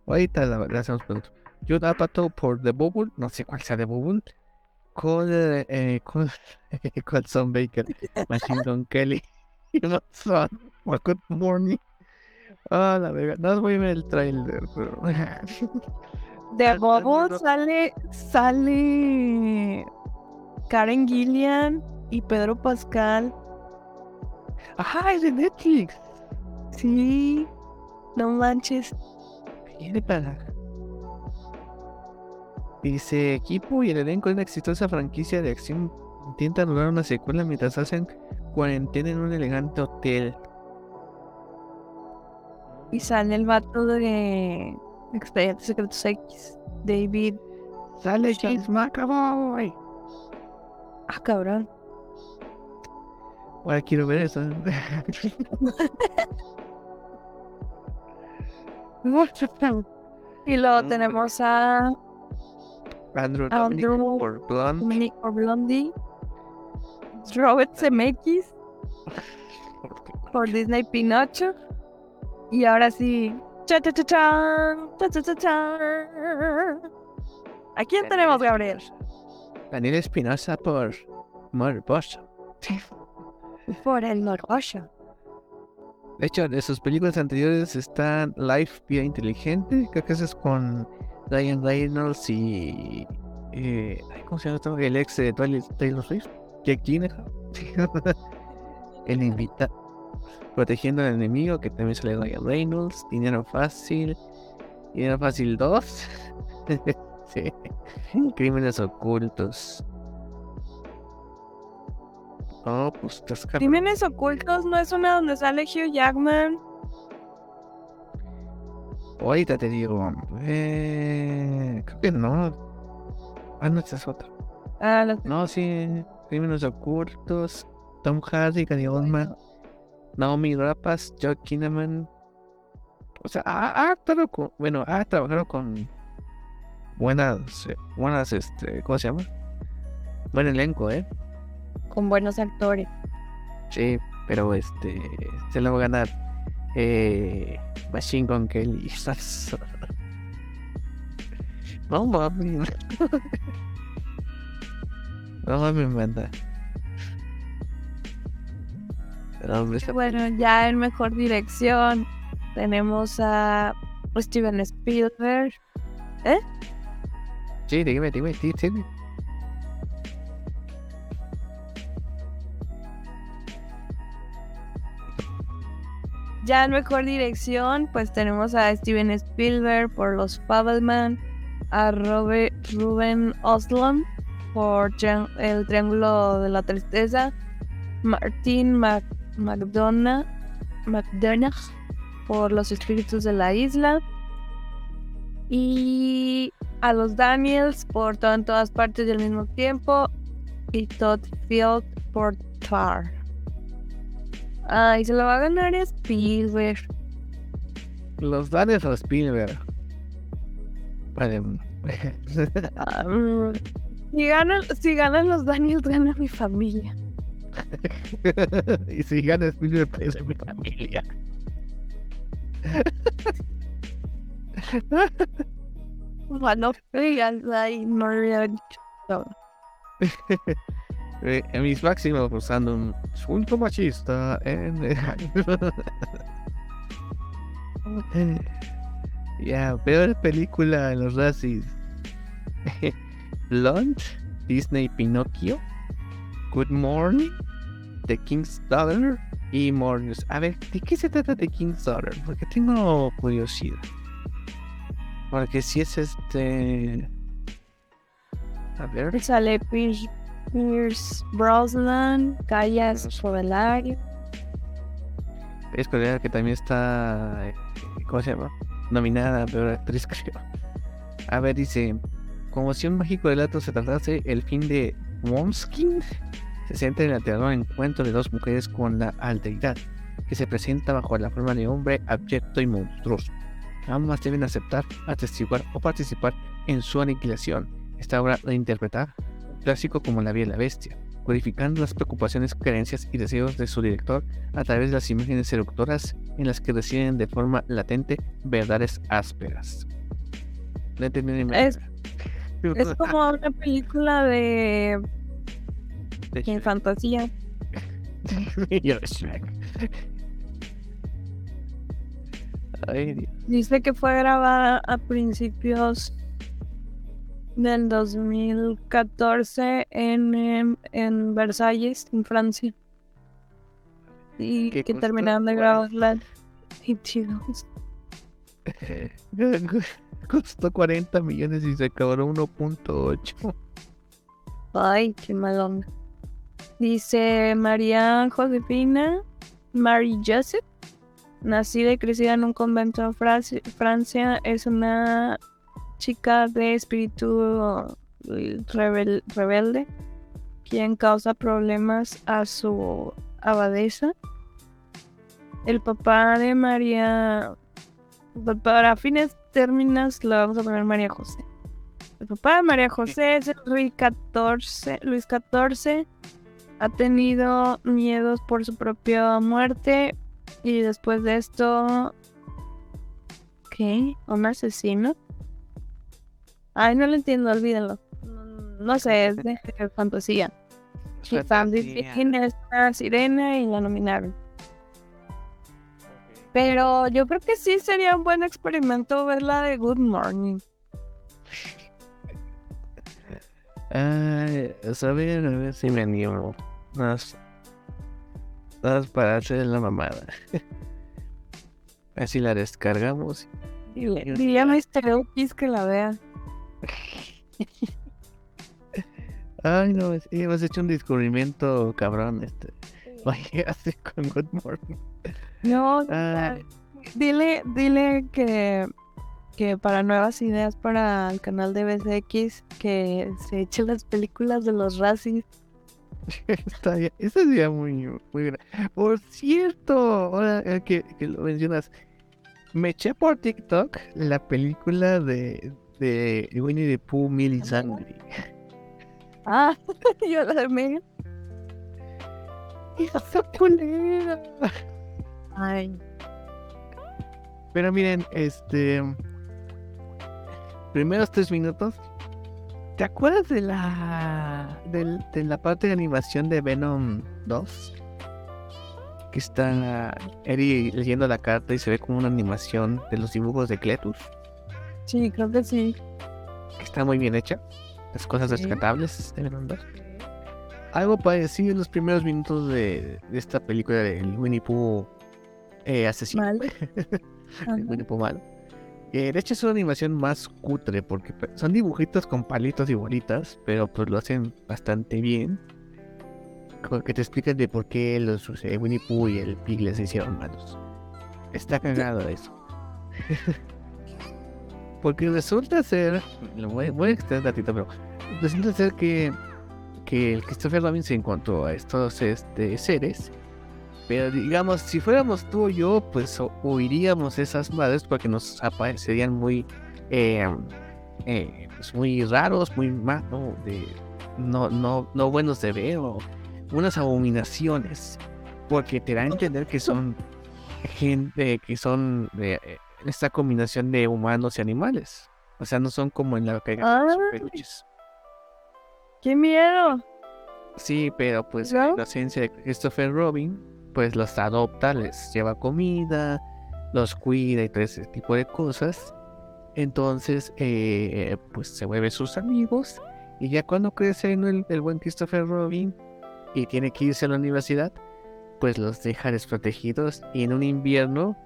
ahorita la, la hacemos por Judd Apatow por The Bubble, no sé cuál sea The Bubble. Con, eh, con, con Son Baker, Machine Gun Kelly. Good son. Good morning. Ah, la verga. No voy a ver el trailer, pero. De Bobo sale. Sale. Karen Gillian y Pedro Pascal. Ajá, es de Netflix. Sí. No manches. Viene para. Dice equipo y el elenco de una exitosa franquicia de acción intentan lograr una secuela mientras hacen cuarentena en un elegante hotel. Y sale el vato de Expedientes Secretos X, David. Sale James McAvoy. Ah, cabrón. Ahora quiero ver eso. y luego tenemos a Andrew, Andrew Dominic por Blonde. Dominic Orlandi, Robert Zemeckis por Disney Pinocho. Y ahora sí. cha, cha, cha, chan, cha, cha, cha, chan. ¿A quién tenemos, Gabriel? Daniel Espinosa por Morboso. Por el Morboso. De hecho, de sus películas anteriores están Life Vía Inteligente, creo que es con Ryan Reynolds y. eh, ¿Cómo se llama? El ex de Taylor Swift, Jake Gyllenhaal. el invita. Protegiendo al enemigo, que también sale Ryan Reynolds. Dinero fácil. Dinero fácil 2. sí. Crímenes ocultos. Oh, pues. Crímenes ocultos no es una donde sale Hugh Jackman. Ahorita te digo. Eh, creo que no. Ah, no, esta es otra. Ah, la- No, sí. Crímenes ocultos. Tom Hardy, Gary Oldman. Naomi Rapace, Joe Kinnaman. O sea, ha, ha actuado con. Bueno, ha trabajado con. Buenas. eh, Buenas, este. ¿Cómo se llama? Buen elenco, ¿eh? con buenos actores. Sí, pero este. Se lo va a ganar. Eh. Machine Gun Kelly. No mames. No mames, manda. Bueno, ya en mejor dirección tenemos a Steven Spielberg. Sí, dígame, dígame, sí, Ya en mejor dirección, pues tenemos a Steven Spielberg por Los Fabelman, a Ruben Ostlund por El Triángulo de la Tristeza, Martin Mac McDonough, McDonough por Los Espíritus de la Isla, y a los Daniels por Todo en todas partes al mismo tiempo, y Todd Field por Tar. Ay, se lo va a ganar Spielberg. Los Danes o Spielberg. Vale. Si, ganan, si ganan los Daniels, gana mi familia. y si gana Spielberg, pues es mi familia. Bueno, no había dicho. Eh, En mis máximos usando un insulto machista en Ya, peor película en los racis. Blonde, Disney Pinocchio, Good Morning, The King's Daughter y Mornings. A ver, ¿de qué se trata The King's Daughter? Porque tengo curiosidad. Porque si es este. A ver. Sale Pierce, Pierce Brosnan, Callas Fovelario. Es coreana que también está. eh, ¿Cómo se llama? Nominada a peor actriz, creo. A ver, dice: Como si un mágico relato se tratase, el fin de Womskin se centra en el aterrador encuentro de dos mujeres con la alteridad, que se presenta bajo la forma de hombre abyecto y monstruoso. Ambas deben aceptar, atestiguar o participar en su aniquilación. Esta obra de interpretar clásico como La Vía y la Bestia, codificando las preocupaciones, creencias y deseos de su director a través de las imágenes seductoras en las que residen de forma latente verdades ásperas. No entendí ni Es- como una película de, De de fantasía. Shrek. Dice que fue grabada a principios del 2014 en, en, Versalles, en Francia. Y que terminaron de grabarla en 22. Costó 40 millones y se cobró 1.8. Ay, qué malón. Dice María Josefina, Mary Joseph, nacida y crecida en un convento en Francia, es una chica de espíritu rebelde quien causa problemas a su abadesa. El papá de María, para fines términos, lo vamos a poner María José. El papá de María José es el Luis XIV. Luis XIV ha tenido miedos por su propia muerte y después de esto, ¿qué? ¿Un asesino? Ay, no lo entiendo, olvídenlo. No, sé, es de, fantasía. es una sirena y la nominaron. Pero yo creo que sí sería un buen experimento ver la de Good Morning. Ay, a ver, a ver si me animo. Más, más para hacer la mamada. Así la descargamos. Diría Mr. X que la vea. Ay, no, hemos hecho un descubrimiento cabrón. Este. Vaya, con Good Morning. No, dile, dile que, que para nuevas ideas para el canal de BCX que se eche las películas de los. Está bien, eso sería muy, muy Por cierto, ahora que, que, lo mencionas, me eché por TikTok la película de, de Winnie the Pooh, Mil y Sangre. Ah, yo la de Megan. Esa culera. Ay. Pero miren, este. Primeros tres minutos. ¿Te acuerdas de la. de la parte de animación de Venom 2? Que está Eri leyendo la carta y se ve como una animación de los dibujos de Cletus. Sí, creo que sí. Está muy bien hecha. Las cosas rescatables de Venom 2 algo parecido en los primeros minutos de, de esta película de Winnie Pooh eh, asesino. Mal. malo. Eh, de hecho es una animación más cutre porque son dibujitos con palitos y bolitas, pero pues lo hacen bastante bien. Que te explican de por qué los eh, Winnie Pooh y el Piglet se hicieron malos. Está cagado eso. porque resulta ser, lo voy, voy a extender un ratito, pero resulta ser que, que el Christopher Robin se encontró a estos este, seres pero digamos, si fuéramos tú o yo, pues oiríamos esas madres porque nos aparecerían muy, eh, eh, pues muy raros, muy ¿no? De, no, no, no buenos de ver o unas abominaciones. Porque te da a entender que son gente que son eh, esta combinación de humanos y animales. O sea, no son como en la que peluches. ¡Qué miedo! Sí, pero pues la esencia de Christopher Robin pues los adopta, les lleva comida, los cuida y todo ese tipo de cosas. Entonces, eh, pues se vuelve sus amigos. Y ya cuando crece el, el, buen Christopher Robin y tiene que irse a la universidad, pues los deja desprotegidos. Y en un invierno,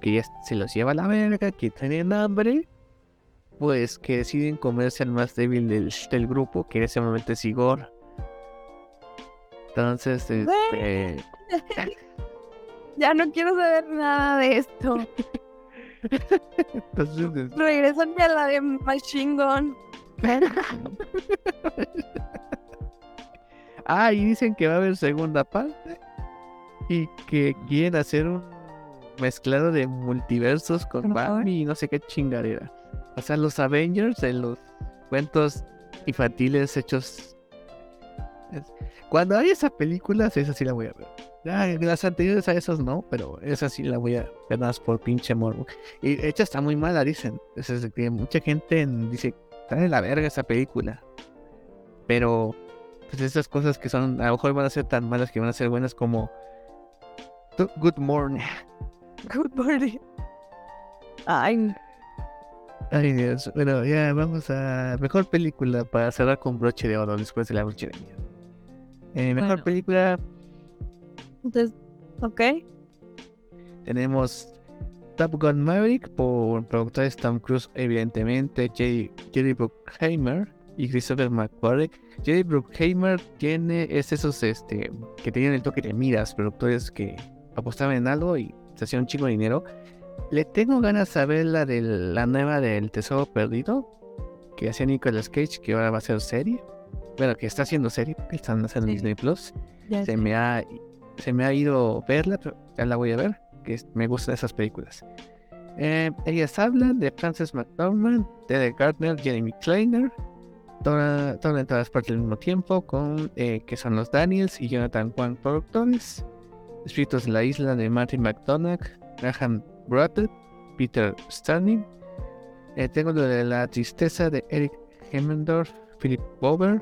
que ya se los lleva a la verga, que tienen hambre, pues que deciden comerse al más débil del, del grupo, que en ese momento es Igor. Entonces, este, ya no quiero saber nada de esto. Regresan a la de Machine Gun. ah, y dicen que va a haber segunda parte. Y que quieren hacer un mezclado de multiversos con Batman y no sé qué chingadera. O sea, los Avengers en los cuentos infantiles hechos. Cuando hay esa película, esa sí la voy a ver las anteriores a esas no, pero esa sí la voy a ver más por pinche morbo. Y de hecho está muy mala, dicen. Es que mucha gente dice, está en la verga esa película. Pero, pues esas cosas que son, a lo mejor van a ser tan malas que van a ser buenas como Good Morning. Good morning. Ay, Ay, Dios. Bueno, ya vamos a mejor película para cerrar con broche de oro después de la broche de oro. Eh, mejor Bueno. película entonces, ok. tenemos Top Gun Maverick por productores Tom Cruise, evidentemente, Jerry, Jerry Bruckheimer y Christopher McQuarrie. Jerry Bruckheimer tiene es esos este que tenían el toque de miras, productores que apostaban en algo y se hacían un chingo de dinero. Le tengo ganas de ver la de la nueva del Tesoro Perdido que hacía Nicolas Cage, que ahora va a ser serie. Bueno, que está haciendo serie, que están haciendo en Sí. Disney Plus. Ya Se sé. me ha se me ha ido verla, pero ya la voy a ver, que es- me gustan esas películas. Eh, ellas hablan de Frances McDormand, Ted Gardner, Jeremy Kleiner, toda, toda en todas partes al mismo tiempo, con eh, que son los Daniels y Jonathan Kwan productores. Espíritus en la isla de Martin McDonagh, Graham Brattle, Peter Stanley. Eh, tengo lo de la tristeza de Eric Hemmendorf, Philip Bober,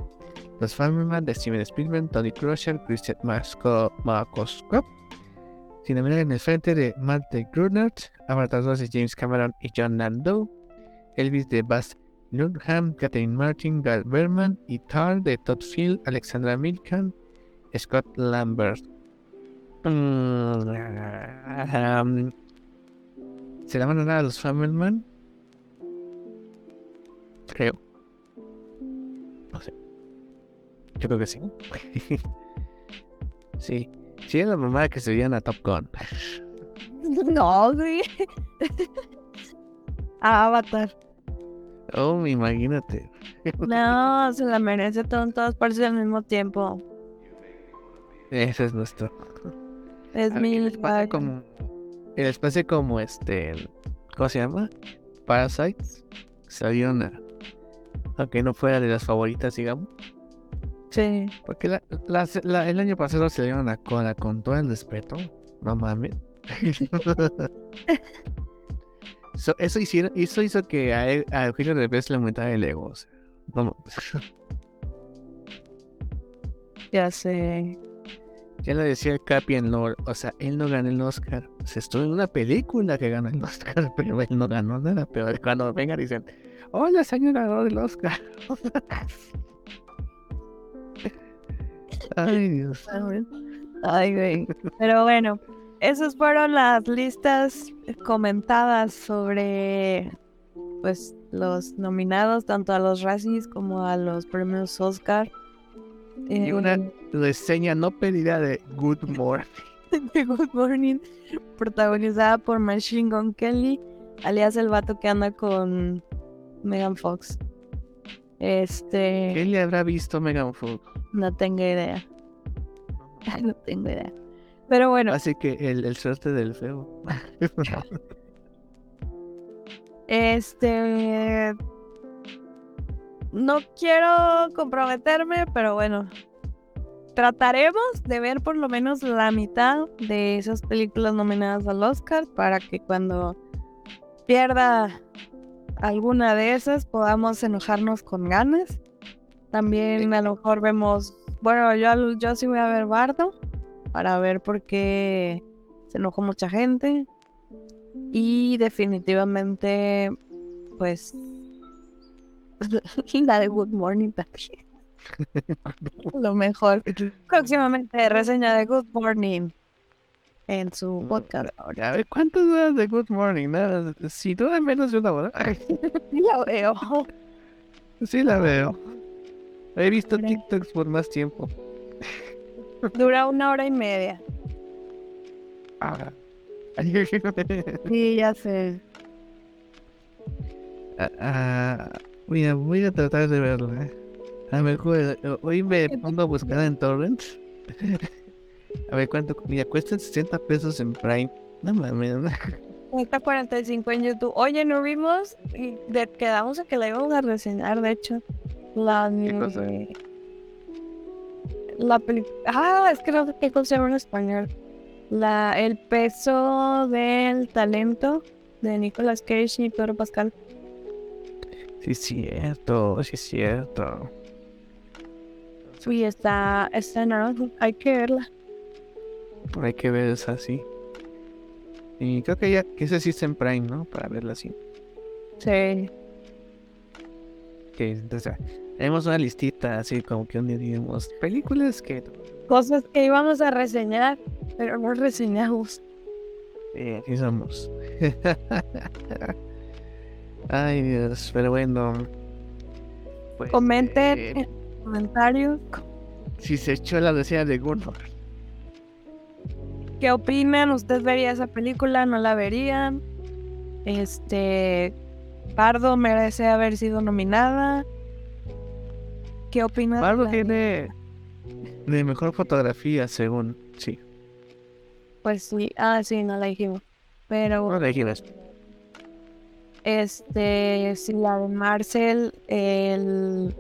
Los Family de Steven Spielberg, Tony Crusher, Christian Marco Marcoskop. Sin en el frente de Malte Grunert, Avatar 2 de James Cameron y John Landau, Elvis de Baz Luhrmann, Catherine Martin, Gal Berman y Tar de Todd Field, Alexandra Milkan, Scott Lambert. Um, ¿Se la van a los Fableman? Creo. No sé. Yo creo que sí. sí. Sí, es la mamá que se veían a Top Gun. No, güey. Avatar. Oh, imagínate. No, se la merece todo en todas partes al mismo tiempo. Ese es nuestro. Es A mi ¿qué les pasa como el espacio como este ¿cómo se llama? Parasites salieron a aunque no fuera de las favoritas digamos Sí. porque la, las- la- el año pasado se dieron a cola con todo el respeto no mames So, eso hicieron eso hizo que a, él- a Eugenio Derbez le aumentara el ego o sea, no mames. Ya sé. Ya lo decía el Capi en o sea, él no ganó el Oscar. O sea, estuvo en una película que ganó el Oscar, pero él no ganó nada. Pero cuando vengan dicen, hola señor ganador del Oscar. Ay, Dios. Ay, güey. Pero bueno, esas fueron las listas comentadas sobre pues los nominados tanto a los Razzies como a los premios Oscar. Y una Eh, reseña no pedida de Good Morning. de Good Morning, protagonizada por Machine Gun Kelly, alias el vato que anda con Megan Fox. Este, ¿Qué le habrá visto Megan Fox? no tengo idea. no tengo idea. Pero bueno, Así que el, el suerte del feo. este, no quiero comprometerme, pero bueno, trataremos de ver por lo menos la mitad de esas películas nominadas al Oscar para que cuando pierda alguna de esas podamos enojarnos con ganas. También a lo mejor vemos, bueno, yo, yo sí voy a ver Bardo para ver por qué se enojó mucha gente. Y definitivamente, pues, la de Good Morning también. Lo mejor. Próximamente reseña de Good Morning en su podcast. A ver, ¿cuántas horas de Good Morning? Nada, si dura menos de una hora. Ya veo. Sí la veo. He visto. TikToks por más tiempo. Dura una hora y media. Ah. Sí, ya sé. Ah, mira, voy a tratar de verla. eh. A ver, joder, hoy me pongo a buscar en Torrent. A ver cuánto. Mira, cuestan 60 pesos en Prime. No mames. Está 45 en YouTube. Oye, no vimos y de- quedamos a que la íbamos a reseñar, de hecho. La ¿Qué cosa? La película... Ah, es que no sé qué cosa se llama en español. La... El peso del talento de Nicolas Cage y Pedro Pascal. Sí, es cierto, sí, es Hay que ver esa así. Y creo que ya que ese existe en Prime, ¿no? Para verla así. Sí. Que entonces tenemos una listita así como que un día digamos películas que Cosas que íbamos a reseñar, pero no reseñamos. eh, aquí somos. Ay Dios, pero bueno. Pues, Comenten eh, en los comentarios si se echó la reseña de Gunnar. qué opinan. ¿Usted vería esa película? ¿No la verían? Este. Pardo merece haber sido nominada. ¿Qué Bardo la- tiene de mejor fotografía, según. Sí, Pues sí. Ah, sí, no la dijimos. Pero. no le dijimos. Este, sí, la de Marcel, el,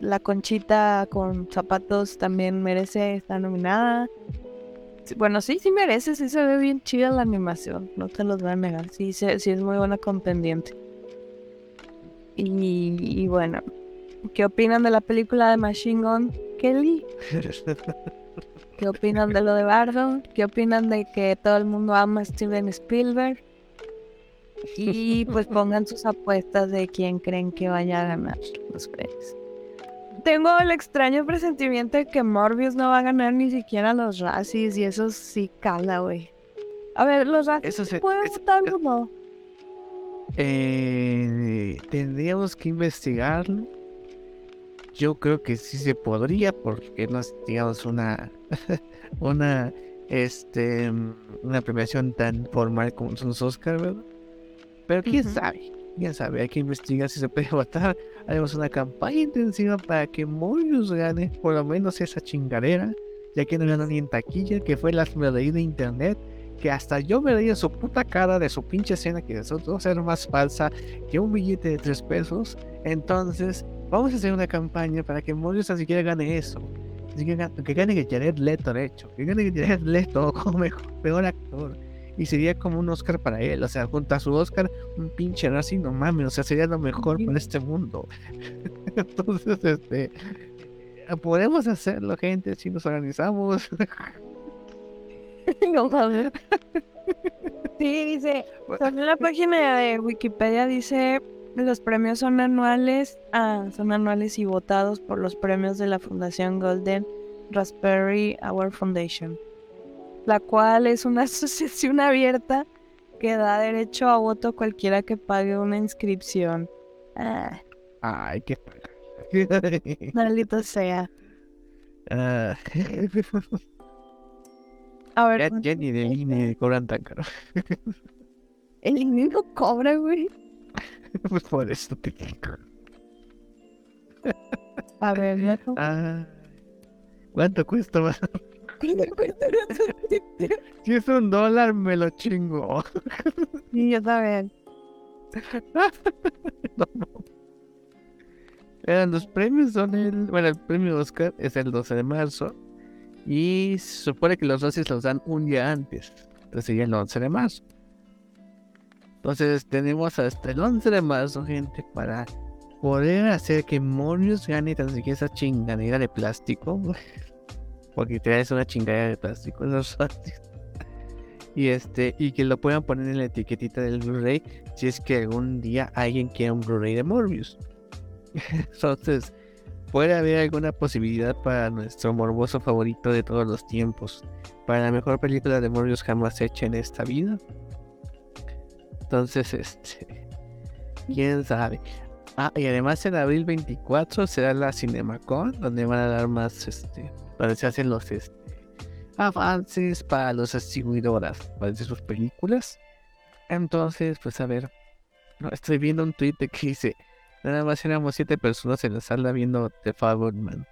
la conchita con zapatos también merece estar nominada. Bueno, sí, sí merece, sí se ve bien chida la animación, no te los voy a negar, sí, se- sí es muy buena con pendiente. Y, y bueno, ¿qué opinan de la película de Machine Gun Kelly? ¿Qué opinan de lo de Bardo? ¿Qué opinan de que todo el mundo ama a Steven Spielberg? Y pues pongan sus apuestas de quién creen que vaya a ganar los premios. Tengo el extraño presentimiento de que Morbius no va a ganar ni siquiera los Razzies y eso sí cala, güey. A ver, los Razzies Eso se- pueden es- votar o no. Eh, tendríamos que investigarlo. Yo creo que sí se podría, porque no es, digamos, una, una, este, una premiación tan formal como son los Oscar, ¿verdad? Pero quién Ujú. sabe, quién sabe, hay que investigar si se puede votar. Haremos una campaña intensiva para que Morbius gane por lo menos esa chingadera, ya que no ganó ni en taquilla, que fue la reír de internet que hasta yo me reía su puta cara de su pinche escena que resultó ser más falsa que un billete de tres pesos. Entonces, vamos a hacer una campaña para que Morbius ni siquiera gane eso. Que, gane- que gane Jared Leto, de hecho. Que gane Jared Leto como mejor, peor actor. Y sería como un Oscar para él. O sea, junto a su Oscar, un pinche así, no mames. O sea, sería lo mejor para este mundo. Entonces, este. Podemos hacerlo, gente, si nos organizamos. No mames. Sí, dice, también la página de Wikipedia dice los premios son anuales, ah, son anuales y votados por los premios de la Fundación Golden Raspberry Award Foundation, la cual es una asociación abierta que da derecho a voto a cualquiera que pague una inscripción. Ah, Ay, qué. maldito sea. Ah, A ver, ya, ya ni de INE cobran tan caro. el mismo cobra, güey. Pues por eso te digo. A ver, ya no- Ah, ¿Cuánto cuesta más? Si es un dólar, me lo chingo. Sí, yo también. Eh, los premios son el. Bueno, el premio Oscar es el 12 de marzo. Y se supone que los Razzies los dan un día antes. Entonces sería el 11 de marzo. Entonces tenemos hasta el 11 de marzo, gente, para poder hacer que Morbius gane tan siquiera esa chingadera de plástico. Porque te es una chingadera de plástico los Razzies. Y este, y que lo puedan poner en la etiquetita del Blu-ray si es que algún día alguien quiere un Blu-ray de Morbius. Entonces, puede haber alguna posibilidad para nuestro morboso favorito de todos los tiempos, para la mejor película de Morbius jamás hecha en esta vida. Entonces, este, quién sabe. Ah, y además en abril 24 será la CinemaCon, donde van a dar más, este, donde se hacen los este, avances para los distribuidoras para sus películas. Entonces, pues a ver, no, estoy viendo un tweet que dice, nada más éramos siete personas en la sala viendo The Fableman.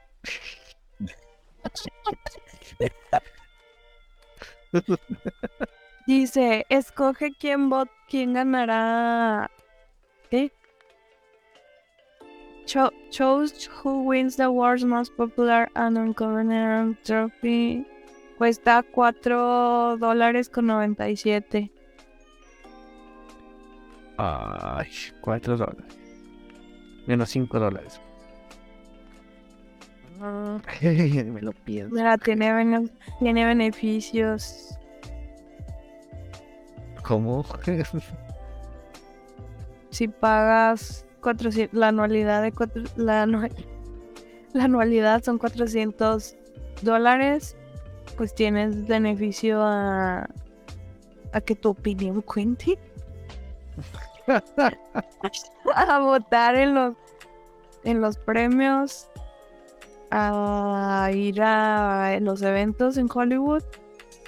Dice, escoge quién vot, quién ganará. ¿Qué? Cho chose who wins the world's most popular and uncovered trophy. Cuesta 4 dólares con 97. Ay, 4 dólares. Menos 5 dólares. Me lo pienso. Mira, tiene, bene- tiene beneficios. ¿Cómo? Si pagas 400, la anualidad de cuatro, la, anua- la anualidad son 400 dólares, pues tienes beneficio a, a que tu opinión cuente. a votar en los en los premios, a ir a los eventos en Hollywood,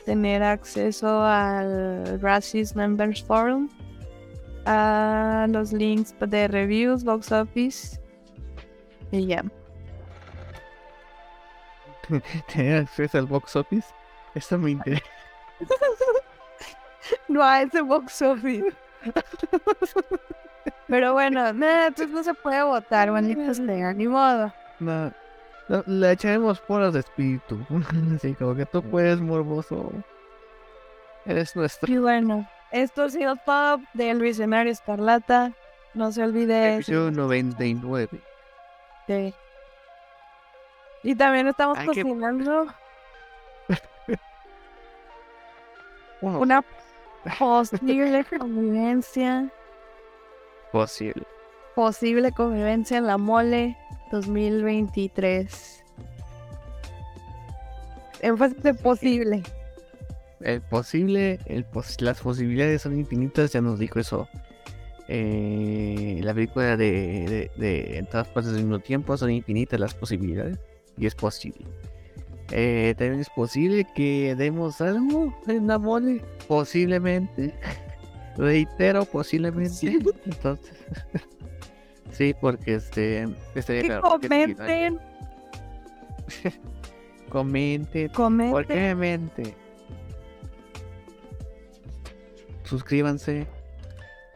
tener acceso al Razzies Members Forum, a los links de reviews, box office y ya. ¿Tener acceso al box office? Esto me interesa. No a ese box office. Pero bueno, nada, entonces no se puede votar, maldita sea, ni modo. No, no, le echaremos poras de espíritu. Así como que tú puedes, morboso. Eres nuestro. Y bueno, esto ha sido todo del Visionario Escarlata. No se olvide Episodio 99. de- Y también estamos cocinando una posible convivencia, posible. posible convivencia en la mole 2023. Énfasis de posible. El posible, el pos- las posibilidades son infinitas, ya nos dijo eso. Eh, la película de, de, de En todas partes al mismo tiempo son infinitas las posibilidades y es posible. Eh, también es posible que demos algo en la mole, posiblemente. Reitero, posiblemente. Sí. Entonces, sí, porque este, estaría Que claro, comenten, comenten, comenten. Obviamente. Suscríbanse.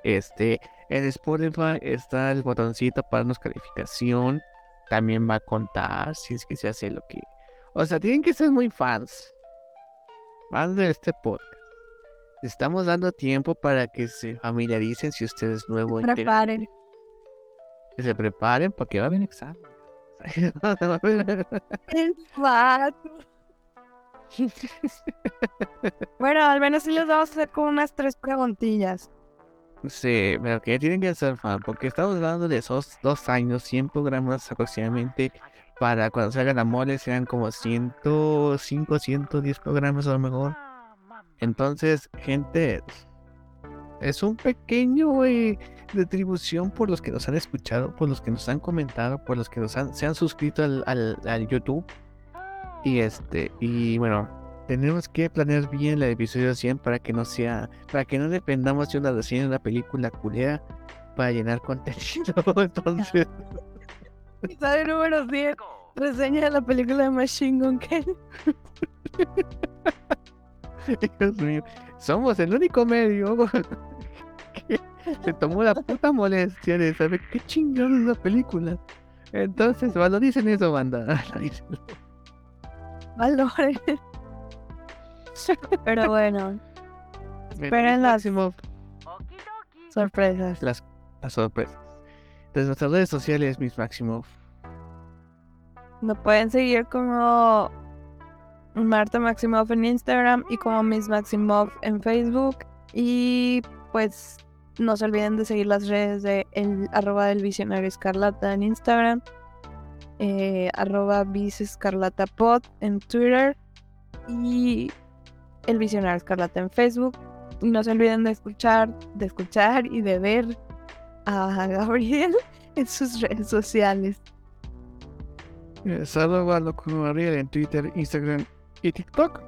Este, en Spotify está el botoncito para darnos calificación. También va a contar si es que se hace lo que. O sea, tienen que ser muy fans. Fans de este podcast. Estamos dando tiempo para que se familiaricen si ustedes es nuevo. en Preparen. Que se preparen porque va a haber examen. Bueno, al menos sí les vamos a hacer como unas tres preguntillas. Sí, pero que tienen que fan, porque estamos hablando de esos dos años, 100 programas aproximadamente, para cuando salgan la mole sean como 105, 110 programas a lo mejor. Entonces, gente, es un pequeño eh, retribución por los que nos han escuchado, por los que nos han comentado, por los que nos han, se han suscrito al, al, al YouTube. Y este, y bueno, tenemos que planear bien el episodio 100 para que no sea, para que no dependamos de una reseña de una película culera para llenar contenido. Entonces, Episodio número 10. Reseña de la película de Machine Gun Kelly. Dios mío, somos el único medio que se tomó la puta molestia de saber qué chingados es la película. Entonces, valoricen eso, banda. Valores. Pero bueno, Esperen las- Máximo sorpresas. las, las sorpresas. Desde nuestras redes sociales, Miss Maximoff. Nos pueden seguir como Marta Maximoff en Instagram y como Miss Maximoff en Facebook. Y pues no se olviden de seguir las redes de el arroba del visionario escarlata en Instagram. Eh, arroba pod en Twitter. Y el visionario escarlata en Facebook. No se olviden de escuchar, de escuchar y de ver a Gabriel en sus redes sociales. Es arroba loco Gabriel en Twitter, Instagram y TikTok.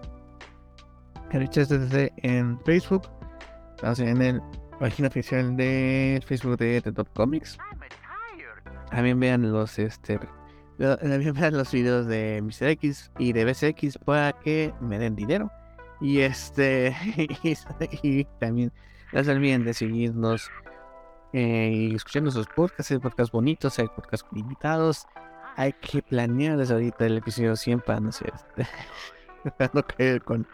en Facebook. En el página oficial de Facebook de The Top Comics. También vean los este ve- también vean los videos de Mr. X y de BCX para que me den dinero. Y este y, y también no se olviden de seguirnos eh, y escuchar nuestros podcasts, hay podcasts bonitos, hay podcasts invitados. Hay que planear desde ahorita el episodio 100 para no ser para no caer con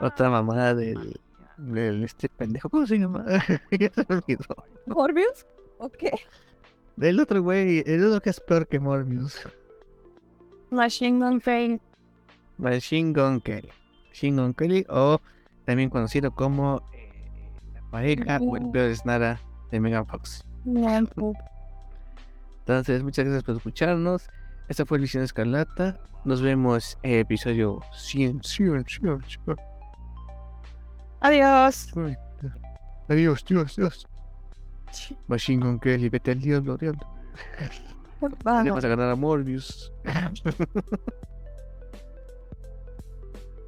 otra mamada del, del este pendejo. ¿Cómo se llama? ya se me olvidó. ¿Morbius? Ok. Del otro güey, el otro que es peor que Morbius. Machine Gun Kelly. Machine Gun Kelly. Machine Gun Kelly o también conocido como eh, la pareja o el peor es nada de Megan Fox. Entonces, muchas gracias por escucharnos. Esta fue Visión Escarlata. Nos vemos en episodio 100. 100, 100, 100. Adiós. Adiós, Dios, Dios. Machine Gun Kelly, vete al diablo, diablo. Bye. Vamos a ganar a Morbius.